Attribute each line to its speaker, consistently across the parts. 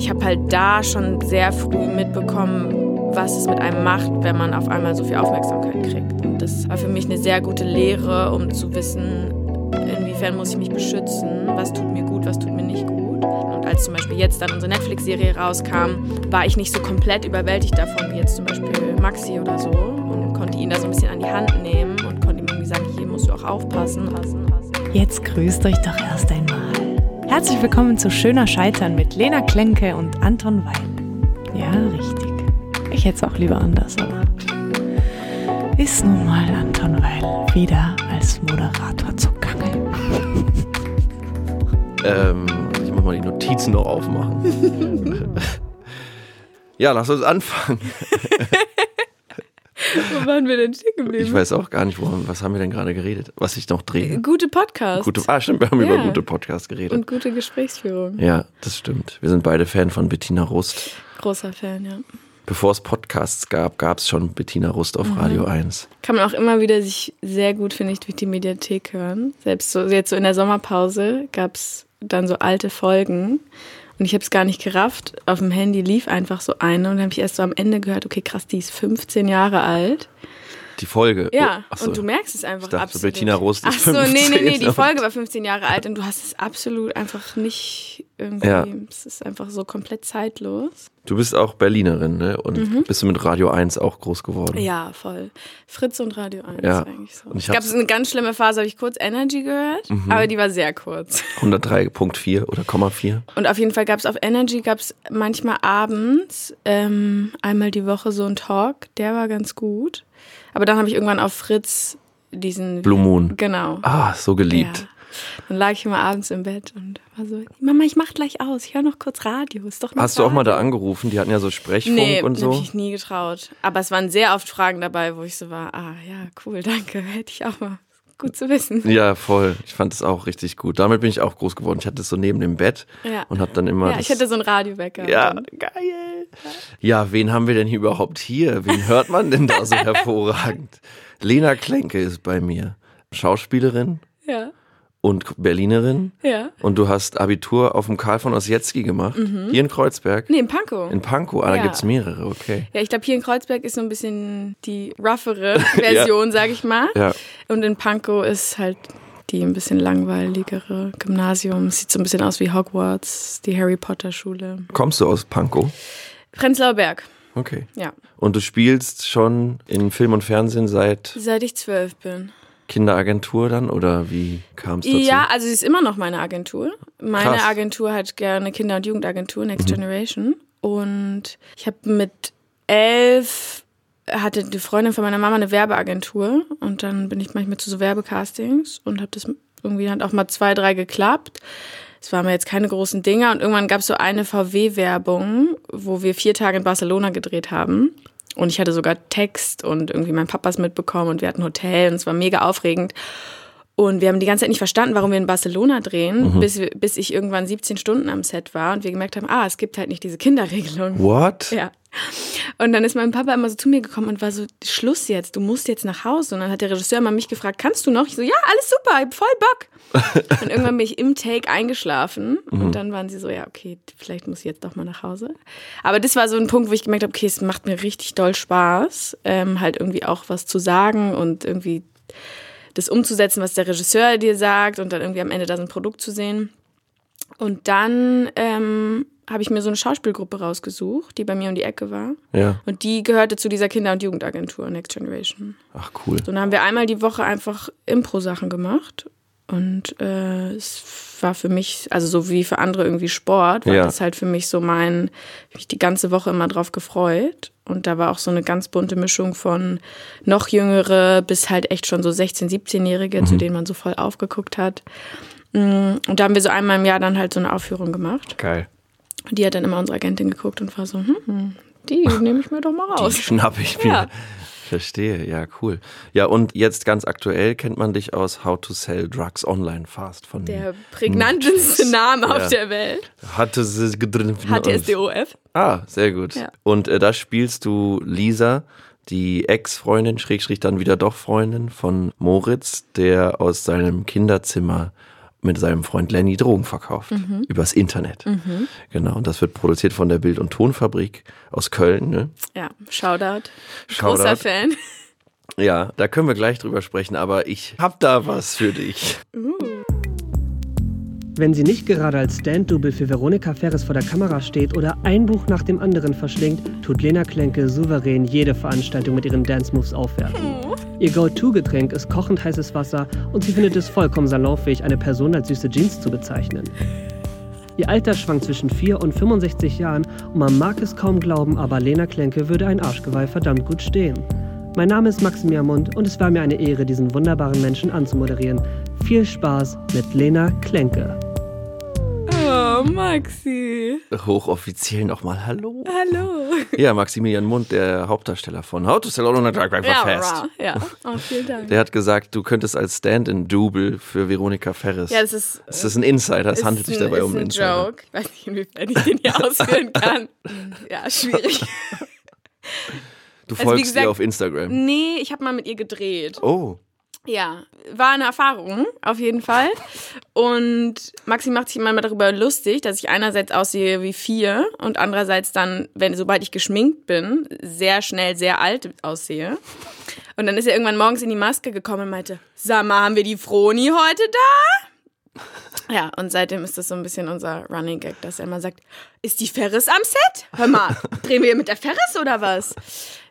Speaker 1: Ich habe halt da schon sehr früh mitbekommen, was es mit einem macht, wenn man auf einmal so viel Aufmerksamkeit kriegt. Und das war für mich eine sehr gute Lehre, um zu wissen, inwiefern muss ich mich beschützen, was tut mir gut, was tut mir nicht gut. Und als zum Beispiel jetzt dann unsere Netflix-Serie rauskam, war ich nicht so komplett überwältigt davon, wie jetzt zum Beispiel Maxi oder so. Und konnte ihn da so ein bisschen an die Hand nehmen und konnte ihm irgendwie sagen, hier musst du auch aufpassen. passen, passen.
Speaker 2: Jetzt grüßt euch doch erst einmal. Herzlich willkommen zu Schöner Scheitern mit Lena Klenke und Anton Weil. Ja, richtig. Ich hätte es auch lieber anders, aber ist nun mal Anton Weil wieder als Moderator zugange.
Speaker 3: Ähm, ich muss mal die Notizen noch aufmachen. ja, lass uns anfangen.
Speaker 1: Waren wir denn stehen geblieben?
Speaker 3: Ich weiß auch gar nicht, worum, was haben wir denn gerade geredet? Was ich noch drehe.
Speaker 1: Gute Podcasts.
Speaker 3: Gute, ah, stimmt, wir haben
Speaker 1: Ja.
Speaker 3: über gute Podcasts geredet.
Speaker 1: und gute Gesprächsführung.
Speaker 3: ja, das stimmt. Wir sind beide Fan von Bettina Rust.
Speaker 1: Großer Fan, ja.
Speaker 3: Bevor es Podcasts gab, gab es schon Bettina Rust
Speaker 1: Mhm.
Speaker 3: auf Radio 1.
Speaker 1: Kann man auch immer wieder sich sehr gut, finde ich, durch die Mediathek hören. Selbst so jetzt so in der Sommerpause gab es dann so alte Folgen. Und ich habe es gar nicht gerafft. Auf dem Handy lief einfach so eine und dann habe ich erst so am Ende gehört, okay, krass, die ist 15 Jahre alt.
Speaker 3: Die Folge.
Speaker 1: Ja,
Speaker 3: Oh,
Speaker 1: und du merkst es einfach
Speaker 3: Ich dachte,
Speaker 1: absolut.
Speaker 3: Bettina Rust ist
Speaker 1: Ach so, nee, nee, nee,
Speaker 3: 15.
Speaker 1: die Folge war 15 Jahre alt und du hast es absolut einfach nicht irgendwie,
Speaker 3: Ja.
Speaker 1: es ist einfach so komplett zeitlos.
Speaker 3: Du bist auch Berlinerin, ne? Und
Speaker 1: Mhm.
Speaker 3: bist du mit Radio 1 auch groß geworden.
Speaker 1: Ja, voll. Fritz und Radio 1
Speaker 3: Ja.
Speaker 1: eigentlich so.
Speaker 3: Und ich
Speaker 1: Es gab
Speaker 3: Mhm.
Speaker 1: eine ganz schlimme Phase, habe ich kurz Energy gehört, aber die war sehr kurz.
Speaker 3: 103.4 oder Komma 4.
Speaker 1: Und auf jeden Fall gab es auf Energy, gab es manchmal abends ähm, einmal die Woche so einen Talk, der war ganz gut. Aber dann habe ich irgendwann auf Fritz diesen...
Speaker 3: Blue Moon.
Speaker 1: Genau.
Speaker 3: Ah, so geliebt.
Speaker 1: Ja. Dann lag ich immer abends im Bett und war so, Mama, ich mach gleich aus, ich höre noch kurz Radio, ist doch noch
Speaker 3: Hast du auch mal da
Speaker 1: Radio."
Speaker 3: angerufen? Die hatten ja so Sprechfunk
Speaker 1: Nee,
Speaker 3: und
Speaker 1: hab
Speaker 3: so.
Speaker 1: ich mich nie getraut. Aber es waren sehr oft Fragen dabei, wo ich so war, ah ja, cool, danke, hätte ich auch mal. Gut zu wissen.
Speaker 3: Ja, voll. Ich fand es auch richtig gut. Damit bin ich auch groß geworden. Ich hatte es so neben dem Bett
Speaker 1: Ja.
Speaker 3: und hab dann immer.
Speaker 1: Ja, ich hatte so einen Radiowecker.
Speaker 3: Ja, geil. Ja, wen haben wir denn hier überhaupt hier? Wen hört man denn da so hervorragend? Lena Klenke ist bei mir. Schauspielerin
Speaker 1: Ja,
Speaker 3: und Berlinerin.
Speaker 1: ja.
Speaker 3: Und du hast Abitur auf dem Karl von Ossietzky gemacht. Hier in Kreuzberg.
Speaker 1: Nee, in Pankow.
Speaker 3: In Pankow. Ah, da
Speaker 1: Ja.
Speaker 3: gibt's mehrere, okay.
Speaker 1: Ja, ich glaube, hier in Kreuzberg ist so ein bisschen die roughere Version, sag ich mal.
Speaker 3: Ja.
Speaker 1: Und in Pankow ist halt die ein bisschen langweiligere Gymnasium. Sieht so ein bisschen aus wie Hogwarts, die Harry Potter Schule.
Speaker 3: Kommst du aus Pankow?
Speaker 1: Prenzlauer Berg,
Speaker 3: Okay.
Speaker 1: ja.
Speaker 3: Und du spielst schon in Film und Fernsehen seit
Speaker 1: Seit ich zwölf bin.
Speaker 3: Kinderagentur dann oder wie kam es dazu?
Speaker 1: Ja, also sie ist immer noch meine Agentur. Meine
Speaker 3: Krass.
Speaker 1: Agentur hat gerne Kinder- und Jugendagentur, Next
Speaker 3: Mhm.
Speaker 1: Generation. Und ich habe mit elf hatte die Freundin von meiner Mama eine Werbeagentur und dann bin ich manchmal zu so Werbecastings und habe das irgendwie hat auch mal zwei, drei geklappt. Es waren mir jetzt keine großen Dinger und irgendwann gab es so eine VW-Werbung, wo wir vier Tage in Barcelona gedreht haben. Und ich hatte sogar Text und irgendwie mein Papa ist mitbekommen und wir hatten Hotel und es war mega aufregend. Und wir haben die ganze Zeit nicht verstanden, warum wir in Barcelona drehen, bis, wir, bis ich irgendwann 17 Stunden am Set war und wir gemerkt haben, ah, es gibt halt nicht diese Kinderregelung.
Speaker 3: What?
Speaker 1: Ja. Und dann ist mein Papa immer so zu mir gekommen und war so, Schluss jetzt, du musst jetzt nach Hause. Und dann hat der Regisseur mal mich gefragt, kannst du noch? Ich so, ja, alles super, ich hab voll Bock. und irgendwann bin ich im Take eingeschlafen und dann waren sie so, ja, okay, vielleicht muss ich jetzt doch mal nach Hause. Aber das war so ein Punkt, wo ich gemerkt habe, okay, es macht mir richtig doll Spaß, ähm, halt irgendwie auch was zu sagen und irgendwie das umzusetzen, was der Regisseur dir sagt und dann irgendwie am Ende da so ein Produkt zu sehen. Und dann ähm, habe ich mir so eine Schauspielgruppe rausgesucht, die bei mir um die Ecke war.
Speaker 3: Ja.
Speaker 1: Und die gehörte zu dieser Kinder- und Jugendagentur Next Generation.
Speaker 3: Ach cool.
Speaker 1: So, dann haben wir einmal die Woche einfach Impro-Sachen gemacht. Und äh, es war für mich, also so wie für andere irgendwie Sport, war
Speaker 3: Ja.
Speaker 1: das halt für mich so mein, ich mich die ganze Woche immer drauf gefreut. Und da war auch so eine ganz bunte Mischung von noch jüngere bis halt echt schon so 16-, 17-Jährige, zu denen man so voll aufgeguckt hat. Mm, Und da haben wir so einmal im Jahr dann halt so eine Aufführung gemacht.
Speaker 3: Geil.
Speaker 1: Und die hat dann immer unsere Agentin geguckt und war so, hm, hm, die nehme ich mir doch mal
Speaker 3: Die
Speaker 1: raus.
Speaker 3: schnapp ich mir.
Speaker 1: Ja.
Speaker 3: Verstehe, ja, cool. Ja, und jetzt ganz aktuell kennt man dich aus How to Sell Drugs Online Fast von
Speaker 1: Der prägnanteste Name
Speaker 3: Ja.
Speaker 1: auf der Welt.
Speaker 3: hatte sie drin.
Speaker 1: HTSDOF.
Speaker 3: Ah, sehr gut.
Speaker 1: Ja.
Speaker 3: Und äh, da spielst du Lisa, die Ex-Freundin, Schrägstrich dann wieder doch Freundin von Moritz, der aus seinem Kinderzimmer mit seinem Freund Lenny Drogen verkauft. Übers Internet. Genau. Und das wird produziert von der Bild- und Tonfabrik aus Köln. Ne?
Speaker 1: Ja, Shoutout.
Speaker 3: Shoutout.
Speaker 1: Großer Fan.
Speaker 3: Ja, da können wir gleich drüber sprechen, aber ich hab da was für dich.
Speaker 4: Wenn sie nicht gerade als Stand-Double für Veronika Ferres vor der Kamera steht oder ein Buch nach dem anderen verschlingt, tut Lena Klenke souverän jede Veranstaltung mit ihren Dance-Moves aufwerten. Ihr Go-To-Getränk ist kochend heißes Wasser und sie findet es vollkommen salonfähig, eine Person als süße Jeans zu bezeichnen. Ihr Alter schwankt zwischen 4 und 65 Jahren und man mag es kaum glauben, aber Lena Klenke würde ein Arschgeweih verdammt gut stehen. Mein Name ist Maximilian Mund und es war mir eine Ehre, diesen wunderbaren Menschen anzumoderieren. Viel Spaß mit Lena Klenke.
Speaker 1: Oh, Maxi.
Speaker 3: Hochoffiziell nochmal Hallo.
Speaker 1: Hallo.
Speaker 3: Ja, Maximilian Mund, der Hauptdarsteller von How to Sell Out on a Drag
Speaker 1: Ja,
Speaker 3: Fest.
Speaker 1: ra. ja. Oh, vielen Dank.
Speaker 3: Der hat gesagt, du könntest als Stand-in-Double für Veronika Ferres.
Speaker 1: ja, das ist.
Speaker 3: das ist ein Insider, es handelt sich
Speaker 1: ein-
Speaker 3: dabei
Speaker 1: ist
Speaker 3: um einen
Speaker 1: ein
Speaker 3: Insider.
Speaker 1: Joke. Ich weiß nicht, inwiefern ich den hier ausführen kann. Ja, schwierig.
Speaker 3: Du
Speaker 1: Also,
Speaker 3: folgst
Speaker 1: gesagt-
Speaker 3: ihr auf Instagram.
Speaker 1: Nee, ich habe mal mit ihr gedreht.
Speaker 3: Oh,
Speaker 1: Ja, war eine Erfahrung, auf jeden Fall. Und Maxi macht sich immer mal darüber lustig, dass ich einerseits aussehe wie vier und andererseits dann, wenn sobald ich geschminkt bin, sehr schnell sehr alt aussehe. Und dann ist er irgendwann morgens in die Maske gekommen und meinte, sag mal, haben wir die Froni heute da? Ja, und seitdem ist das so ein bisschen unser Running Gag, dass er immer sagt, ist die Ferris am Set? Hör mal, drehen wir mit der Ferris oder was?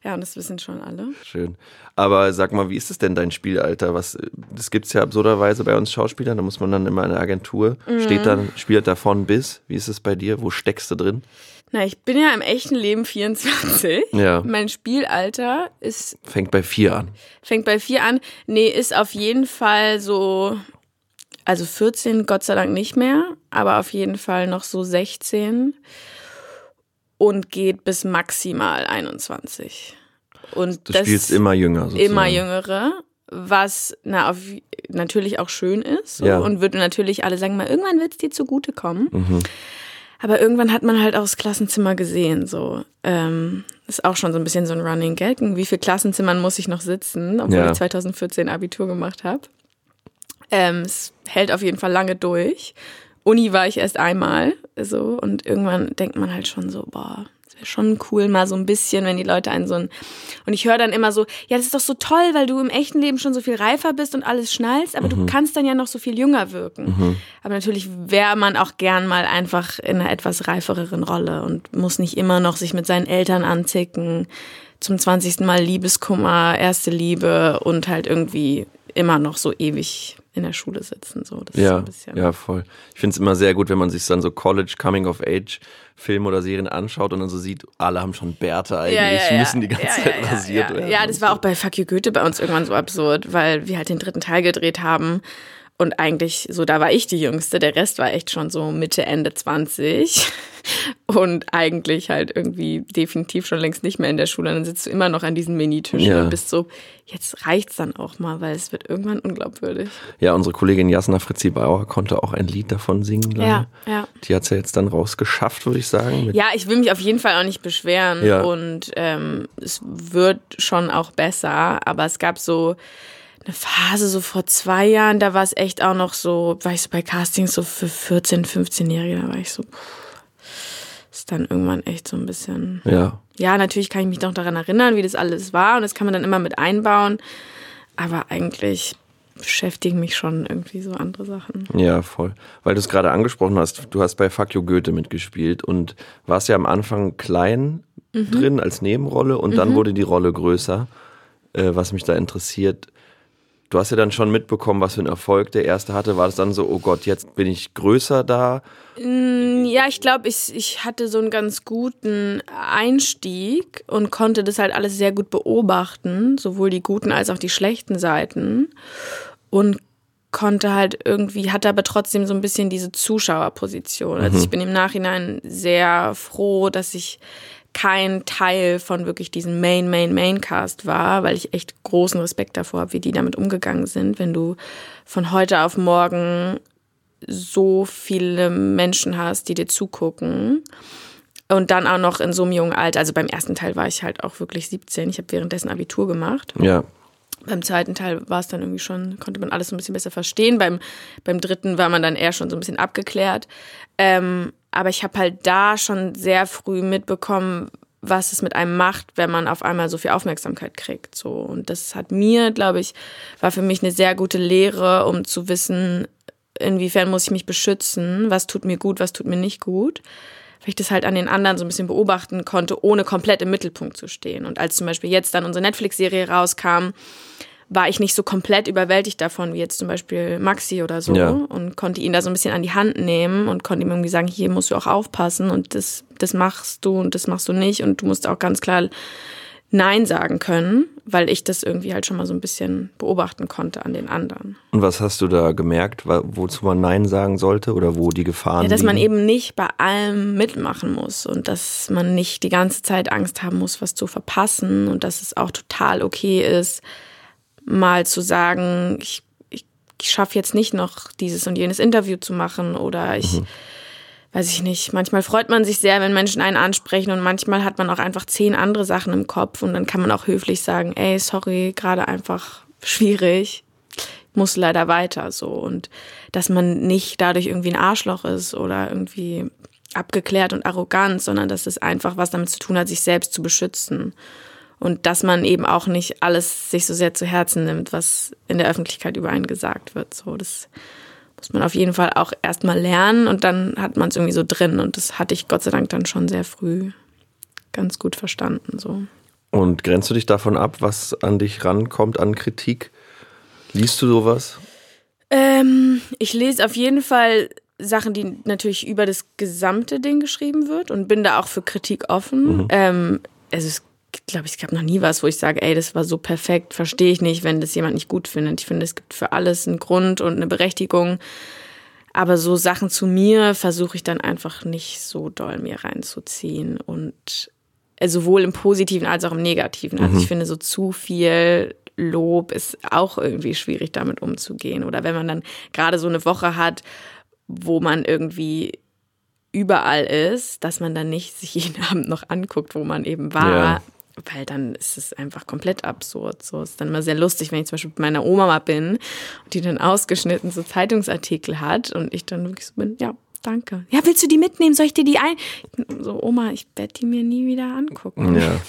Speaker 1: Ja, und das wissen schon alle.
Speaker 3: schön. Aber sag mal, wie ist es denn dein Spielalter? Was, das gibt's ja absurderweise bei uns Schauspielern, da muss man dann immer in der Agentur,
Speaker 1: Mhm.
Speaker 3: steht dann, spielt davon bis. Wie ist es bei dir? Wo steckst du drin?
Speaker 1: Na, ich bin ja im echten Leben 24.
Speaker 3: Ja.
Speaker 1: Mein Spielalter ist,
Speaker 3: Fängt bei vier an.
Speaker 1: fängt bei vier an. Nee, ist auf jeden Fall so, also 14 Gott sei Dank nicht mehr, aber auf jeden Fall noch so 16 und geht bis maximal 21. Und
Speaker 3: Du
Speaker 1: das
Speaker 3: spielst immer jünger. Sozusagen.
Speaker 1: immer jüngere, was na, auf, natürlich auch schön ist. So,
Speaker 3: Ja.
Speaker 1: Und würde natürlich alle sagen, mal irgendwann wird es dir zugutekommen.
Speaker 3: Mhm.
Speaker 1: Aber irgendwann hat man halt auch das Klassenzimmer gesehen. So ähm, ist auch schon so ein bisschen so ein Running Gag. Wie viel Klassenzimmern muss ich noch sitzen, obwohl
Speaker 3: Ja.
Speaker 1: ich 2014 Abitur gemacht habe. Ähm, es hält auf jeden Fall lange durch. Uni war ich erst einmal so und irgendwann denkt man halt schon so, boah, es wäre schon cool mal so ein bisschen, wenn die Leute einen so ein und ich höre dann immer so, ja, das ist doch so toll, weil du im echten Leben schon so viel reifer bist und alles schnallst, aber du kannst dann ja noch so viel jünger wirken. Aber natürlich wäre man auch gern mal einfach in einer etwas reifereren Rolle und muss nicht immer noch sich mit seinen Eltern anzicken, zum 20. Mal Liebeskummer, erste Liebe und halt irgendwie immer noch so ewig in der Schule sitzen. So, das
Speaker 3: Ja, ja, voll. Ich finde es immer sehr gut, wenn man sich dann so College Coming of Age Filme oder Serien anschaut und dann so sieht, alle haben schon Bärte eigentlich, müssen die ganze
Speaker 1: ja,
Speaker 3: Zeit
Speaker 1: ja, ja,
Speaker 3: rasiert
Speaker 1: ja.
Speaker 3: werden.
Speaker 1: Ja, das war auch bei Fuck You Goethe bei uns irgendwann so absurd, weil wir halt den dritten Teil gedreht haben. Und eigentlich, so, da war ich die Jüngste, der Rest war echt schon so Mitte, Ende 20. Und eigentlich halt irgendwie definitiv schon längst nicht mehr in der Schule. Und dann sitzt du immer noch an diesen Minitischen
Speaker 3: Ja.
Speaker 1: und bist so, jetzt reicht's dann auch mal, weil es wird irgendwann unglaubwürdig.
Speaker 3: Ja, unsere Kollegin Jasna Fritzi Bauer konnte auch ein Lied davon singen.
Speaker 1: Ja, ja.
Speaker 3: Die hat's ja jetzt dann rausgeschafft, würde ich sagen.
Speaker 1: Ja, ich will mich auf jeden Fall auch nicht beschweren
Speaker 3: Ja.
Speaker 1: und ähm, es wird schon auch besser, aber es gab so eine Phase so vor zwei Jahren, da war es echt auch noch so, war ich so bei Castings so für 14, 15-Jährige, da war ich so, pff, ist dann irgendwann echt so ein bisschen,
Speaker 3: ja.
Speaker 1: ja, natürlich kann ich mich noch daran erinnern, wie das alles war und das kann man dann immer mit einbauen, aber eigentlich beschäftigen mich schon irgendwie so andere Sachen.
Speaker 3: Ja, voll. Weil du es gerade angesprochen hast, du hast bei Fuck You Goethe mitgespielt und warst ja am Anfang klein
Speaker 1: Mhm.
Speaker 3: drin als Nebenrolle und dann wurde die Rolle größer. Äh, was mich da interessiert, du hast ja dann schon mitbekommen, was für einen Erfolg der erste hatte. War das dann so, oh Gott, jetzt bin ich größer da?
Speaker 1: Ja, ich glaube, ich, ich hatte so einen ganz guten Einstieg und konnte das halt alles sehr gut beobachten, sowohl die guten als auch die schlechten Seiten. Und konnte halt irgendwie, hatte aber trotzdem so ein bisschen diese Zuschauerposition. Also ich bin im Nachhinein sehr froh, dass ich kein Teil von wirklich diesem Main, Main, Main-Cast war, weil ich echt großen Respekt davor habe, wie die damit umgegangen sind, wenn du von heute auf morgen so viele Menschen hast, die dir zugucken. Und dann auch noch in so einem jungen Alter. Also beim ersten Teil war ich halt auch wirklich 17. Ich habe währenddessen Abitur gemacht.
Speaker 3: Ja.
Speaker 1: Beim zweiten Teil war es dann irgendwie schon, konnte man alles so ein bisschen besser verstehen. Beim, beim dritten war man dann eher schon so ein bisschen abgeklärt. Ähm, aber ich habe halt da schon sehr früh mitbekommen, was es mit einem macht, wenn man auf einmal so viel Aufmerksamkeit kriegt. So. Und das hat mir, glaube ich, war für mich eine sehr gute Lehre, um zu wissen, inwiefern muss ich mich beschützen, was tut mir gut, was tut mir nicht gut. Weil ich das halt an den anderen so ein bisschen beobachten konnte, ohne komplett im Mittelpunkt zu stehen. Und als zum Beispiel jetzt dann unsere Netflix-Serie rauskam, war ich nicht so komplett überwältigt davon, wie jetzt zum Beispiel Maxi oder so.
Speaker 3: Ja.
Speaker 1: Und konnte ihn da so ein bisschen an die Hand nehmen und konnte ihm irgendwie sagen, hier musst du auch aufpassen und das, das machst du und das machst du nicht. Und du musst auch ganz klar Nein sagen können, weil ich das irgendwie halt schon mal so ein bisschen beobachten konnte an den anderen.
Speaker 3: Und was hast du da gemerkt, wozu man Nein sagen sollte oder wo die Gefahren
Speaker 1: Ja, dass man
Speaker 3: liegen?
Speaker 1: eben nicht bei allem mitmachen muss und dass man nicht die ganze Zeit Angst haben muss, was zu verpassen und dass es auch total okay ist, mal zu sagen, ich, ich, ich schaffe jetzt nicht noch dieses und jenes Interview zu machen oder ich, weiß ich nicht, manchmal freut man sich sehr, wenn Menschen einen ansprechen und manchmal hat man auch einfach zehn andere Sachen im Kopf und dann kann man auch höflich sagen, ey, sorry, gerade einfach schwierig, muss leider weiter so. Und dass man nicht dadurch irgendwie ein Arschloch ist oder irgendwie abgeklärt und arrogant, sondern dass es einfach was damit zu tun hat, sich selbst zu beschützen und dass man eben auch nicht alles sich so sehr zu Herzen nimmt, was in der Öffentlichkeit über einen gesagt wird. So, das muss man auf jeden Fall auch erstmal lernen und dann hat man es irgendwie so drin und das hatte ich Gott sei Dank dann schon sehr früh ganz gut verstanden. So.
Speaker 3: Und grenzt du dich davon ab, was an dich rankommt an Kritik? Liest du sowas?
Speaker 1: Ähm, ich lese auf jeden Fall Sachen, die natürlich über das gesamte Ding geschrieben wird und bin da auch für Kritik offen. Ähm, also es glaube ich, es gab noch nie was, wo ich sage, ey, das war so perfekt, verstehe ich nicht, wenn das jemand nicht gut findet. Ich finde, es gibt für alles einen Grund und eine Berechtigung. Aber so Sachen zu mir versuche ich dann einfach nicht so doll mir reinzuziehen und äh, sowohl im Positiven als auch im Negativen. Also ich finde, so zu viel Lob ist auch irgendwie schwierig, damit umzugehen. Oder wenn man dann gerade so eine Woche hat, wo man irgendwie überall ist, dass man dann nicht sich jeden Abend noch anguckt, wo man eben war.
Speaker 3: Ja.
Speaker 1: Weil dann ist es einfach komplett absurd. So ist dann immer sehr lustig, wenn ich zum Beispiel bei meiner Oma mal bin und die dann ausgeschnitten so Zeitungsartikel hat und ich dann wirklich so bin, ja, danke. Ja, willst du die mitnehmen? Soll ich dir die ein? So, Oma, ich werde die mir nie wieder angucken.
Speaker 3: Ja.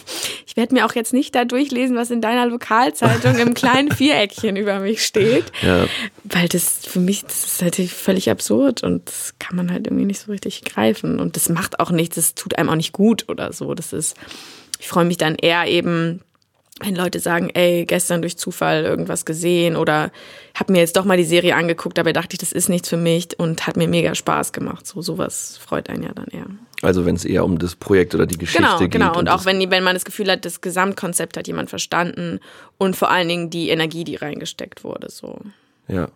Speaker 1: Ich werde mir auch jetzt nicht da durchlesen, was in deiner Lokalzeitung im kleinen Viereckchen über mich steht.
Speaker 3: Ja.
Speaker 1: Weil das für mich, das ist natürlich völlig absurd und das kann man halt irgendwie nicht so richtig greifen. Und das macht auch nichts, das tut einem auch nicht gut oder so. Das ist, ich freue mich dann eher eben, wenn Leute sagen, ey, gestern durch Zufall irgendwas gesehen oder habe mir jetzt doch mal die Serie angeguckt, dabei dachte ich, das ist nichts für mich und hat mir mega Spaß gemacht. So sowas freut einen ja dann eher.
Speaker 3: Also wenn es eher um das Projekt oder die Geschichte
Speaker 1: Genau,
Speaker 3: geht.
Speaker 1: genau. Und auch
Speaker 3: das-
Speaker 1: wenn, wenn man das Gefühl hat, das Gesamtkonzept hat jemand verstanden und vor allen Dingen die Energie, die reingesteckt wurde. So.
Speaker 3: Ja.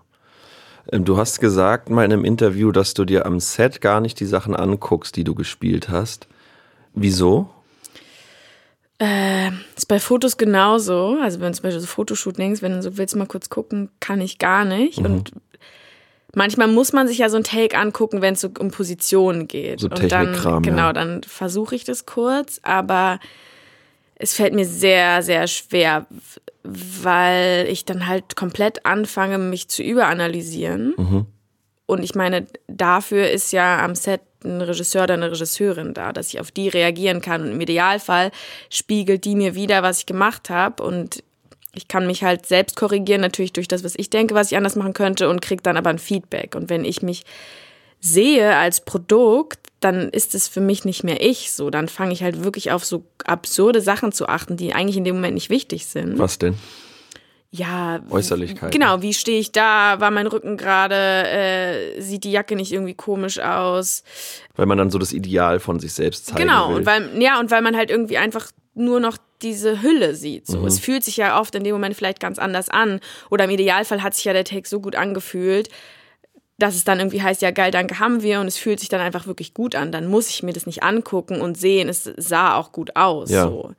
Speaker 3: Ähm, Du hast gesagt mal in einem Interview, dass du dir am Set gar nicht die Sachen anguckst, die du gespielt hast. Wieso?
Speaker 1: Äh, ist bei Fotos genauso. Also wenn zum Beispiel so Fotoshootings, wenn du so willst mal kurz gucken, kann ich gar nicht.
Speaker 3: Mhm.
Speaker 1: Und manchmal muss man sich ja so ein Take angucken, wenn es so um Positionen geht.
Speaker 3: So
Speaker 1: und dann,
Speaker 3: ja.
Speaker 1: genau, dann versuche ich das kurz, aber es fällt mir sehr, sehr schwer, weil ich dann halt komplett anfange, mich zu überanalysieren.
Speaker 3: Mhm.
Speaker 1: Und ich meine, dafür ist ja am Set ein Regisseur oder eine Regisseurin da, dass ich auf die reagieren kann. Und im Idealfall spiegelt die mir wieder, was ich gemacht habe. Und ich kann mich halt selbst korrigieren, natürlich durch das, was ich denke, was ich anders machen könnte, und kriege dann aber ein Feedback. Und wenn ich mich sehe als Produkt, dann ist es für mich nicht mehr ich so. Dann fange ich halt wirklich auf so absurde Sachen zu achten, die eigentlich in dem Moment nicht wichtig sind.
Speaker 3: Was denn?
Speaker 1: Ja.
Speaker 3: Äußerlichkeiten.
Speaker 1: Genau, wie stehe ich da? War mein Rücken gerade? Äh, sieht die Jacke nicht irgendwie komisch aus?
Speaker 3: Weil man dann so das Ideal von sich selbst zeigen
Speaker 1: genau,
Speaker 3: will.
Speaker 1: und weil, ja, und weil man halt irgendwie einfach nur noch diese Hülle sieht. So. Es fühlt sich ja oft in dem Moment vielleicht ganz anders an. Oder im Idealfall hat sich ja der Take so gut angefühlt, dass es dann irgendwie heißt, ja geil, danke, haben wir. Und es fühlt sich dann einfach wirklich gut an. Dann muss ich mir das nicht angucken und sehen, es sah auch gut aus.
Speaker 3: Ja.
Speaker 1: So.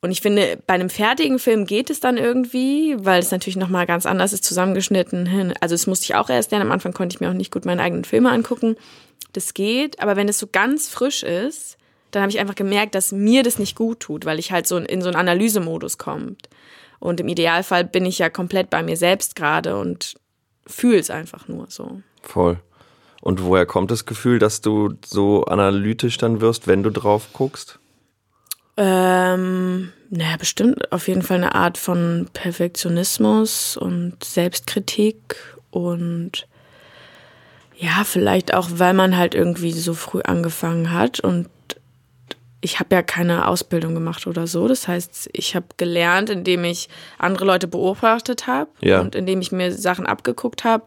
Speaker 1: Und ich finde, bei einem fertigen Film geht es dann irgendwie, weil es natürlich nochmal ganz anders ist, zusammengeschnitten. Also das musste ich auch erst lernen. Am Anfang konnte ich mir auch nicht gut meine eigenen Filme angucken. Das geht, aber wenn es so ganz frisch ist, dann habe ich einfach gemerkt, dass mir das nicht gut tut, weil ich halt so in so einen Analysemodus kommt. Und im Idealfall bin ich ja komplett bei mir selbst gerade und fühle es einfach nur so.
Speaker 3: Voll. Und woher kommt das Gefühl, dass du so analytisch dann wirst, wenn du drauf guckst?
Speaker 1: Ähm, naja, bestimmt auf jeden Fall eine Art von Perfektionismus und Selbstkritik und ja, vielleicht auch, weil man halt irgendwie so früh angefangen hat und ich habe ja keine Ausbildung gemacht oder so. Das heißt, ich habe gelernt, indem ich andere Leute beobachtet habe
Speaker 3: Ja.
Speaker 1: und indem ich mir Sachen abgeguckt habe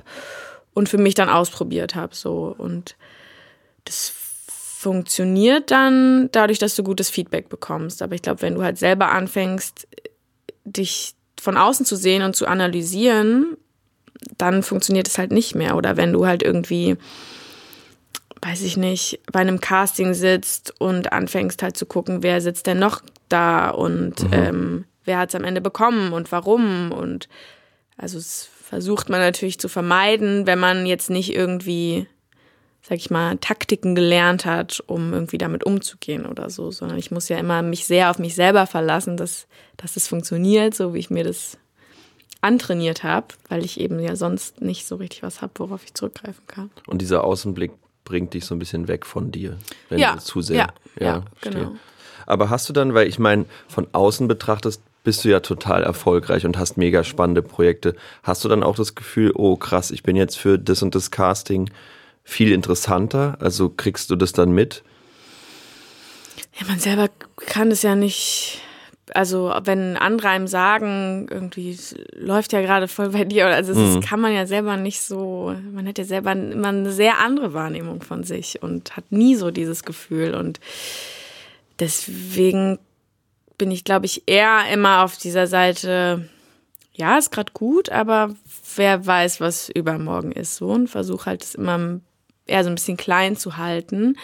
Speaker 1: und für mich dann ausprobiert habe. So. Und das funktioniert dann dadurch, dass du gutes Feedback bekommst. Aber ich glaube, wenn du halt selber anfängst, dich von außen zu sehen und zu analysieren, dann funktioniert es halt nicht mehr. Oder wenn du halt irgendwie weiß ich nicht, bei einem Casting sitzt und anfängst halt zu gucken, wer sitzt denn noch da und ähm, wer hat es am Ende bekommen und warum. Und also es versucht man natürlich zu vermeiden, wenn man jetzt nicht irgendwie, sag ich mal, Taktiken gelernt hat, um irgendwie damit umzugehen oder so, sondern ich muss ja immer mich sehr auf mich selber verlassen, dass, dass es funktioniert, so wie ich mir das antrainiert habe, weil ich eben ja sonst nicht so richtig was habe, worauf ich zurückgreifen kann.
Speaker 3: Und dieser Außenblick bringt dich so ein bisschen weg von dir, wenn
Speaker 1: Ja,
Speaker 3: du zu sehr.
Speaker 1: ja, ja,
Speaker 3: verstehe.
Speaker 1: genau.
Speaker 3: Aber hast du dann, weil ich meine, von außen betrachtest, bist du ja total erfolgreich und hast mega spannende Projekte. Hast du dann auch das Gefühl, oh krass, ich bin jetzt für das und das Casting viel interessanter? Also kriegst du das dann mit?
Speaker 1: Ja, man selber kann es ja nicht. Also, wenn andere einem sagen, irgendwie läuft ja gerade voll bei dir, also das kann man ja selber nicht so, man hat ja selber immer eine sehr andere Wahrnehmung von sich und hat nie so dieses Gefühl. Und deswegen bin ich, glaube ich, eher immer auf dieser Seite, ja, ist gerade gut, aber wer weiß, was übermorgen ist so und versuche halt es immer eher so ein bisschen klein zu halten,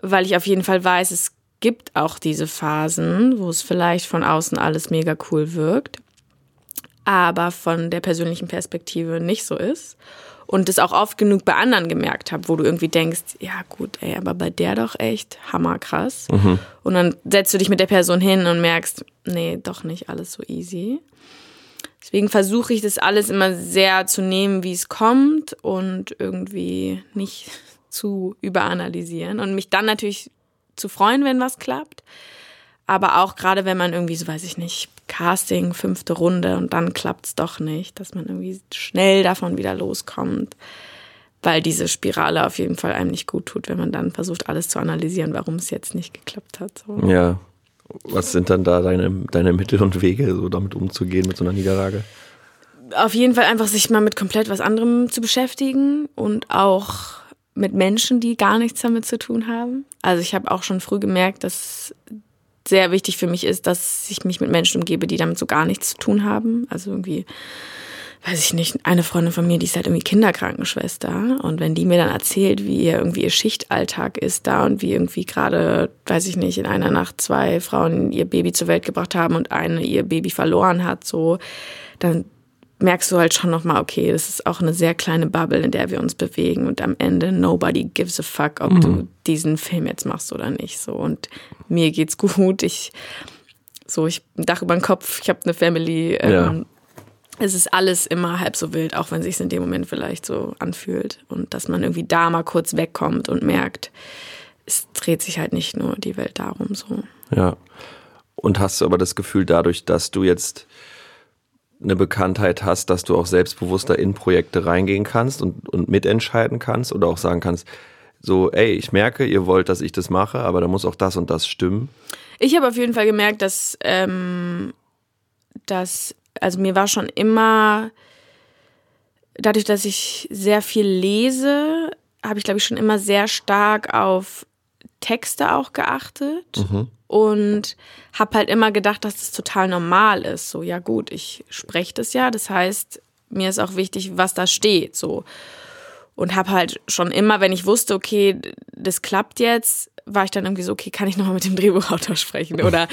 Speaker 1: weil ich auf jeden Fall weiß, es gibt auch diese Phasen, wo es vielleicht von außen alles mega cool wirkt, aber von der persönlichen Perspektive nicht so ist. Und das auch oft genug bei anderen gemerkt habe, wo du irgendwie denkst, ja gut, ey, aber bei der doch echt hammerkrass. Und dann setzt du dich mit der Person hin und merkst, nee, doch nicht alles so easy. Deswegen versuche ich das alles immer sehr zu nehmen, wie es kommt und irgendwie nicht zu überanalysieren und mich dann natürlich zu freuen, wenn was klappt. Aber auch gerade wenn man irgendwie, so weiß ich nicht, Casting, fünfte Runde und dann klappt's doch nicht, dass man irgendwie schnell davon wieder loskommt. Weil diese Spirale auf jeden Fall einem nicht gut tut, wenn man dann versucht, alles zu analysieren, warum es jetzt nicht geklappt hat. So.
Speaker 3: Ja. Was sind dann da deine, deine Mittel und Wege, so damit umzugehen mit so einer Niederlage?
Speaker 1: auf jeden Fall einfach sich mal mit komplett was anderem zu beschäftigen und auch mit Menschen, die gar nichts damit zu tun haben. Also ich habe auch schon früh gemerkt, dass sehr wichtig für mich ist, dass ich mich mit Menschen umgebe, die damit so gar nichts zu tun haben. Also irgendwie, weiß ich nicht, eine Freundin von mir, die ist halt irgendwie Kinderkrankenschwester. Und wenn die mir dann erzählt, wie ihr irgendwie ihr Schichtalltag ist da und wie irgendwie gerade, weiß ich nicht, in einer Nacht zwei Frauen ihr Baby zur Welt gebracht haben und eine ihr Baby verloren hat, so, dann merkst du halt schon nochmal, okay, das ist auch eine sehr kleine Bubble, in der wir uns bewegen und am Ende nobody gives a fuck, ob du diesen Film jetzt machst oder nicht. So und mir geht's gut. Ich so, ich ein Dach über den Kopf, ich habe eine Family. Ähm,
Speaker 3: Ja.
Speaker 1: Es ist alles immer halb so wild, auch wenn sich in dem Moment vielleicht so anfühlt und dass man irgendwie da mal kurz wegkommt und merkt, es dreht sich halt nicht nur die Welt darum so.
Speaker 3: Ja. Und hast du aber das Gefühl, dadurch, dass du jetzt eine Bekanntheit hast, dass du auch selbstbewusster in Projekte reingehen kannst und, und mitentscheiden kannst oder auch sagen kannst, so, ey, ich merke, ihr wollt, dass ich das mache, aber da muss auch das und das stimmen.
Speaker 1: Ich habe auf jeden Fall gemerkt, dass, ähm, dass, also mir war schon immer, dadurch, dass ich sehr viel lese, habe ich, glaube ich, schon immer sehr stark auf Texte auch geachtet und habe halt immer gedacht, dass das total normal ist. So, ja gut, ich spreche das ja, das heißt, mir ist auch wichtig, was da steht. So und habe halt schon immer, wenn ich wusste, okay, das klappt jetzt, war ich dann irgendwie so, okay, kann ich nochmal mit dem Drehbuchautor sprechen oder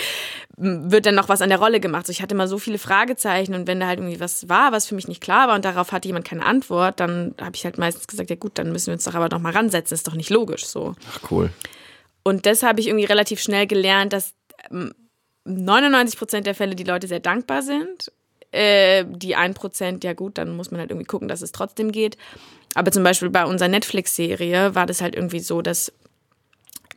Speaker 1: wird dann noch was an der Rolle gemacht? So, ich hatte immer so viele Fragezeichen und wenn da halt irgendwie was war, was für mich nicht klar war und darauf hatte jemand keine Antwort, dann habe ich halt meistens gesagt, ja gut, dann müssen wir uns doch aber nochmal ransetzen, ist doch nicht logisch so.
Speaker 3: Ach, cool.
Speaker 1: Und das habe ich irgendwie relativ schnell gelernt, dass ähm, 99 Prozent der Fälle die Leute sehr dankbar sind äh, die 1%, ja gut, dann muss man halt irgendwie gucken, dass es trotzdem geht. Aber zum Beispiel bei unserer Netflix-Serie war das halt irgendwie so, dass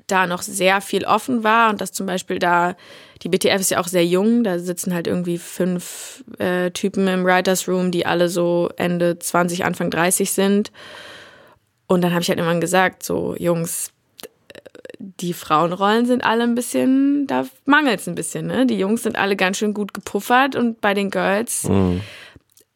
Speaker 1: da noch sehr viel offen war und dass zum Beispiel da, die BTF ist ja auch sehr jung, da sitzen halt irgendwie fünf äh, Typen im Writers Room, die alle so Ende 20, Anfang 30 sind. Und dann habe ich halt irgendwann gesagt, so Jungs, die Frauenrollen sind alle ein bisschen, da mangelt es ein bisschen, ne? Die Jungs sind alle ganz schön gut gepuffert und bei den Girls
Speaker 3: Mhm.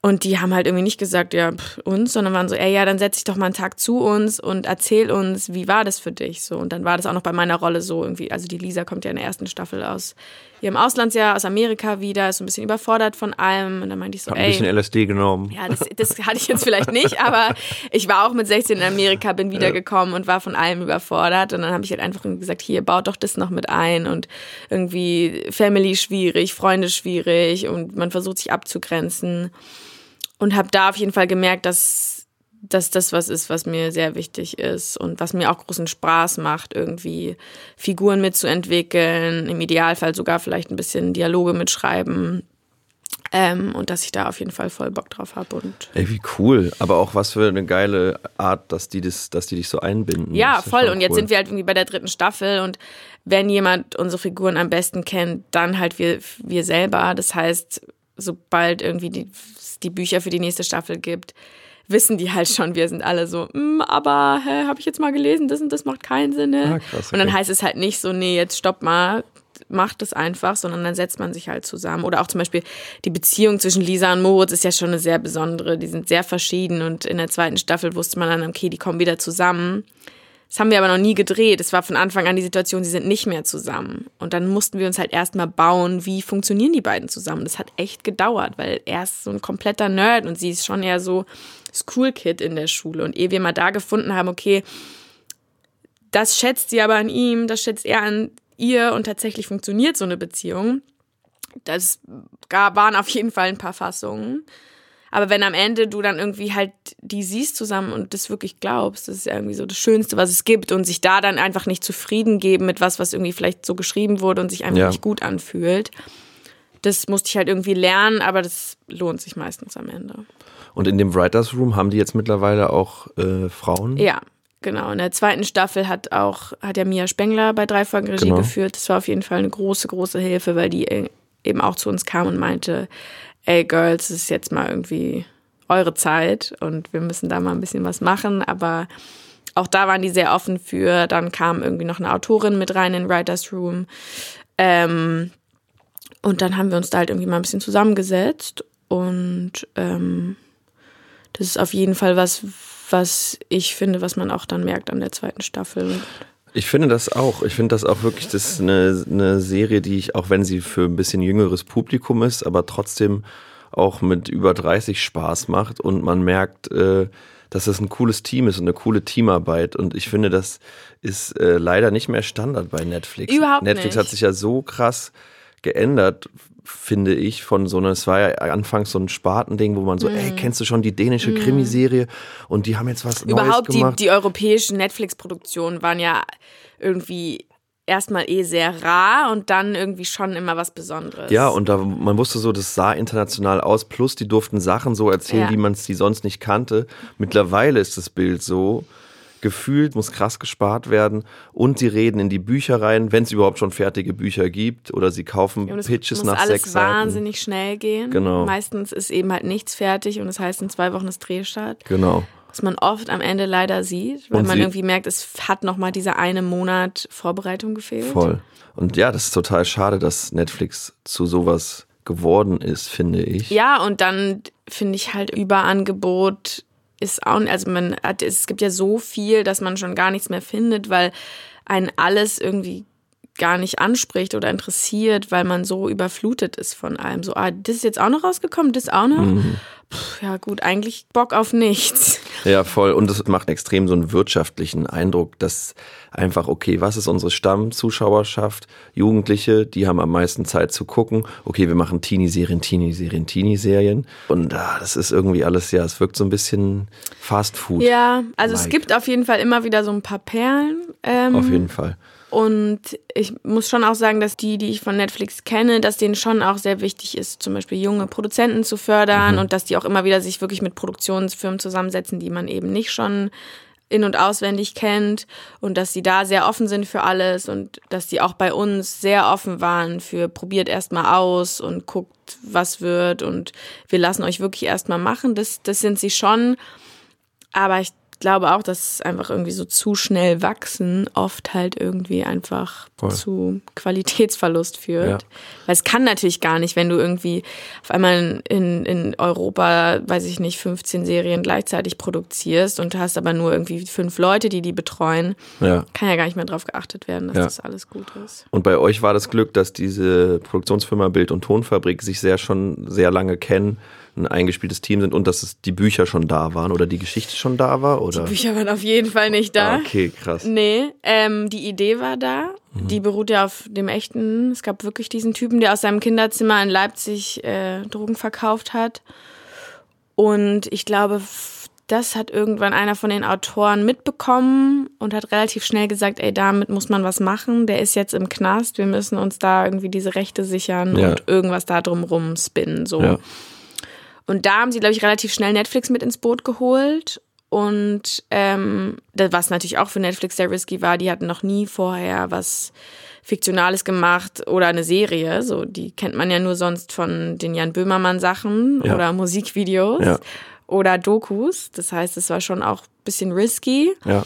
Speaker 1: Und die haben halt irgendwie nicht gesagt, ja, pff, uns, sondern waren so, ey, ja, dann setz dich doch mal einen Tag zu uns und erzähl uns, wie war das für dich? So, und dann war das auch noch bei meiner Rolle so irgendwie. Also die Lisa kommt ja in der ersten Staffel aus ihrem Auslandsjahr, aus Amerika wieder, ist so ein bisschen überfordert von allem. Und dann meinte ich so,
Speaker 3: Hab ein bisschen
Speaker 1: ey.
Speaker 3: LSD genommen.
Speaker 1: Ja, das, das hatte ich jetzt vielleicht nicht, aber ich war auch mit 16 in Amerika, bin wiedergekommen und war von allem überfordert. Und dann habe ich halt einfach gesagt, hier, baut doch das noch mit ein und irgendwie Family schwierig, Freunde schwierig und man versucht sich abzugrenzen und habe da auf jeden Fall gemerkt, dass, dass das was ist, was mir sehr wichtig ist und was mir auch großen Spaß macht, irgendwie Figuren mitzuentwickeln, im Idealfall sogar vielleicht ein bisschen Dialoge mitschreiben. Ähm, und dass ich da auf jeden Fall voll Bock drauf habe. Und
Speaker 3: Ey, wie cool. Aber auch was für eine geile Art, dass die, das, dass die dich so einbinden.
Speaker 1: ja, voll. Und jetzt
Speaker 3: cool.
Speaker 1: sind wir halt irgendwie bei der dritten Staffel und wenn jemand unsere Figuren am besten kennt, dann halt wir, wir selber. Das heißt, sobald irgendwie die, die Bücher für die nächste Staffel gibt, wissen die halt schon, wir sind alle so, "Mm, aber hä, habe ich jetzt mal gelesen, das und das macht keinen Sinn. Ne?
Speaker 3: Ah, krass,
Speaker 1: Und dann
Speaker 3: okay.
Speaker 1: heißt es halt nicht so, nee, jetzt stopp mal, macht es einfach, sondern dann setzt man sich halt zusammen. Oder auch zum Beispiel die Beziehung zwischen Lisa und Moritz ist ja schon eine sehr besondere. Die sind sehr verschieden und in der zweiten Staffel wusste man dann, okay, die kommen wieder zusammen. Das haben wir aber noch nie gedreht. Es war von Anfang an die Situation, sie sind nicht mehr zusammen. Und dann mussten wir uns halt erstmal bauen, wie funktionieren die beiden zusammen. Das hat echt gedauert, weil er ist so ein kompletter Nerd und sie ist schon eher so School Kid in der Schule. Und ehe wir mal da gefunden haben, okay, das schätzt sie aber an ihm, das schätzt er an ihr und tatsächlich funktioniert so eine Beziehung. Das waren auf jeden Fall ein paar Fassungen. Aber wenn am Ende du dann irgendwie halt die siehst zusammen und das wirklich glaubst, das ist ja irgendwie so das Schönste, was es gibt und sich da dann einfach nicht zufrieden geben mit was, was irgendwie vielleicht so geschrieben wurde und sich einfach
Speaker 3: Ja.
Speaker 1: nicht gut anfühlt. Das musste ich halt irgendwie lernen, aber das lohnt sich meistens am Ende.
Speaker 3: Und in dem Writers Room haben die jetzt mittlerweile auch äh, Frauen?
Speaker 1: Ja, genau. In der zweiten Staffel hat auch, hat ja Mia Spengler bei drei Folgen Regie
Speaker 3: Genau.
Speaker 1: geführt. Das war auf jeden Fall eine große, große Hilfe, weil die äh, eben auch zu uns kam und meinte, ey Girls, es ist jetzt mal irgendwie eure Zeit und wir müssen da mal ein bisschen was machen. Aber auch da waren die sehr offen für. Dann kam irgendwie noch eine Autorin mit rein in Writers Room. Ähm, und dann haben wir uns da halt irgendwie mal ein bisschen zusammengesetzt und ähm, das ist auf jeden Fall was, was ich finde, was man auch dann merkt an der zweiten Staffel.
Speaker 3: Ich finde das auch. Ich finde das auch wirklich, das ist eine, eine Serie, die ich, auch wenn sie für ein bisschen jüngeres Publikum ist, aber trotzdem auch mit über 30 Spaß macht und man merkt, äh, dass es ein cooles Team ist und eine coole Teamarbeit. Und ich finde, das ist äh, leider nicht mehr Standard bei Netflix.
Speaker 1: Überhaupt
Speaker 3: Netflix
Speaker 1: nicht.
Speaker 3: hat sich ja so krass geändert, finde ich, von so einer, es war ja anfangs so ein Spartending, wo man so,
Speaker 1: Mhm.
Speaker 3: ey, kennst du schon die dänische Krimiserie? Und die haben jetzt was
Speaker 1: Überhaupt
Speaker 3: Neues
Speaker 1: die,
Speaker 3: gemacht.
Speaker 1: die europäischen Netflix-Produktionen waren ja irgendwie erstmal eh sehr rar und dann irgendwie schon immer was Besonderes.
Speaker 3: Ja, und da, man wusste so, das sah international aus, plus die durften Sachen so erzählen,
Speaker 1: Ja.
Speaker 3: wie man es die sonst nicht kannte. Mittlerweile ist das Bild so, gefühlt muss krass gespart werden und sie reden in die Bücher rein, wenn es überhaupt schon fertige Bücher gibt oder sie kaufen
Speaker 1: und es
Speaker 3: Pitches
Speaker 1: muss
Speaker 3: nach
Speaker 1: alles
Speaker 3: sechs Seiten.
Speaker 1: wahnsinnig schnell gehen.
Speaker 3: Genau.
Speaker 1: Meistens ist eben halt nichts fertig und das heißt, in zwei Wochen ist Drehstart.
Speaker 3: Genau.
Speaker 1: Was man oft am Ende leider sieht, weil
Speaker 3: Und
Speaker 1: man irgendwie merkt, es hat noch mal dieser eine Monat Vorbereitung gefehlt.
Speaker 3: Voll. Und ja, das ist total schade, dass Netflix zu sowas geworden ist, finde ich.
Speaker 1: Ja, und dann finde ich halt Überangebot ist auch, also man hat, es gibt ja so viel, dass man schon gar nichts mehr findet, weil einen alles irgendwie gar nicht anspricht oder interessiert, weil man so überflutet ist von allem. So, ah, das ist jetzt auch noch rausgekommen, das auch noch.
Speaker 3: Mhm.
Speaker 1: Puh, ja gut, eigentlich Bock auf nichts.
Speaker 3: Ja, voll. Und es macht extrem so einen wirtschaftlichen Eindruck, dass einfach, okay, was ist unsere Stammzuschauerschaft? Jugendliche, die haben am meisten Zeit zu gucken. Okay, wir machen Teenie-Serien, Teenie-Serien, Teenie-Serien. Und ah, das ist irgendwie alles, ja, es wirkt so ein bisschen Fast Food.
Speaker 1: Ja, also es gibt auf jeden Fall immer wieder so ein paar Perlen. Ähm,
Speaker 3: Auf jeden Fall.
Speaker 1: Und ich muss schon auch sagen, dass die, die ich von Netflix kenne, dass denen schon auch sehr wichtig ist, zum Beispiel junge Produzenten zu fördern mhm. und dass die auch immer wieder sich wirklich mit Produktionsfirmen zusammensetzen, die man eben nicht schon in- und auswendig kennt und dass sie da sehr offen sind für alles und dass die auch bei uns sehr offen waren für probiert erstmal aus und guckt, was wird und wir lassen euch wirklich erstmal machen. Das, das sind sie schon. Aber ich glaube auch, dass einfach irgendwie so zu schnell wachsen oft halt irgendwie einfach Voll. zu Qualitätsverlust führt. Ja. Weil es kann natürlich gar nicht, wenn du irgendwie auf einmal in, in Europa, weiß ich nicht, 15 Serien gleichzeitig produzierst und hast aber nur irgendwie fünf Leute, die die betreuen. Ja. Kann ja gar nicht mehr drauf geachtet werden, dass ja. das alles gut ist.
Speaker 3: Und bei euch war das Glück, dass diese Produktionsfirma Bild- und Tonfabrik sich sehr schon sehr lange kennen ein eingespieltes Team sind und dass es die Bücher schon da waren oder die Geschichte schon da war? Oder?
Speaker 1: Die Bücher waren auf jeden Fall nicht da.
Speaker 3: Ah, okay, krass.
Speaker 1: Nee, ähm, die Idee war da. Mhm. Die beruht ja auf dem echten. Es gab wirklich diesen Typen, der aus seinem Kinderzimmer in Leipzig äh, Drogen verkauft hat. Und ich glaube, das hat irgendwann einer von den Autoren mitbekommen und hat relativ schnell gesagt, ey, damit muss man was machen. Der ist jetzt im Knast, wir müssen uns da irgendwie diese Rechte sichern ja. und irgendwas da drumrum spinnen. So. Ja. Und da haben sie, glaube ich, relativ schnell Netflix mit ins Boot geholt. Und ähm, was natürlich auch für Netflix sehr risky war, die hatten noch nie vorher was Fiktionales gemacht oder eine Serie. So, die kennt man ja nur sonst von den Jan Böhmermann-Sachen ja. oder Musikvideos ja. oder Dokus. Das heißt, es war schon auch ein bisschen risky. Ja.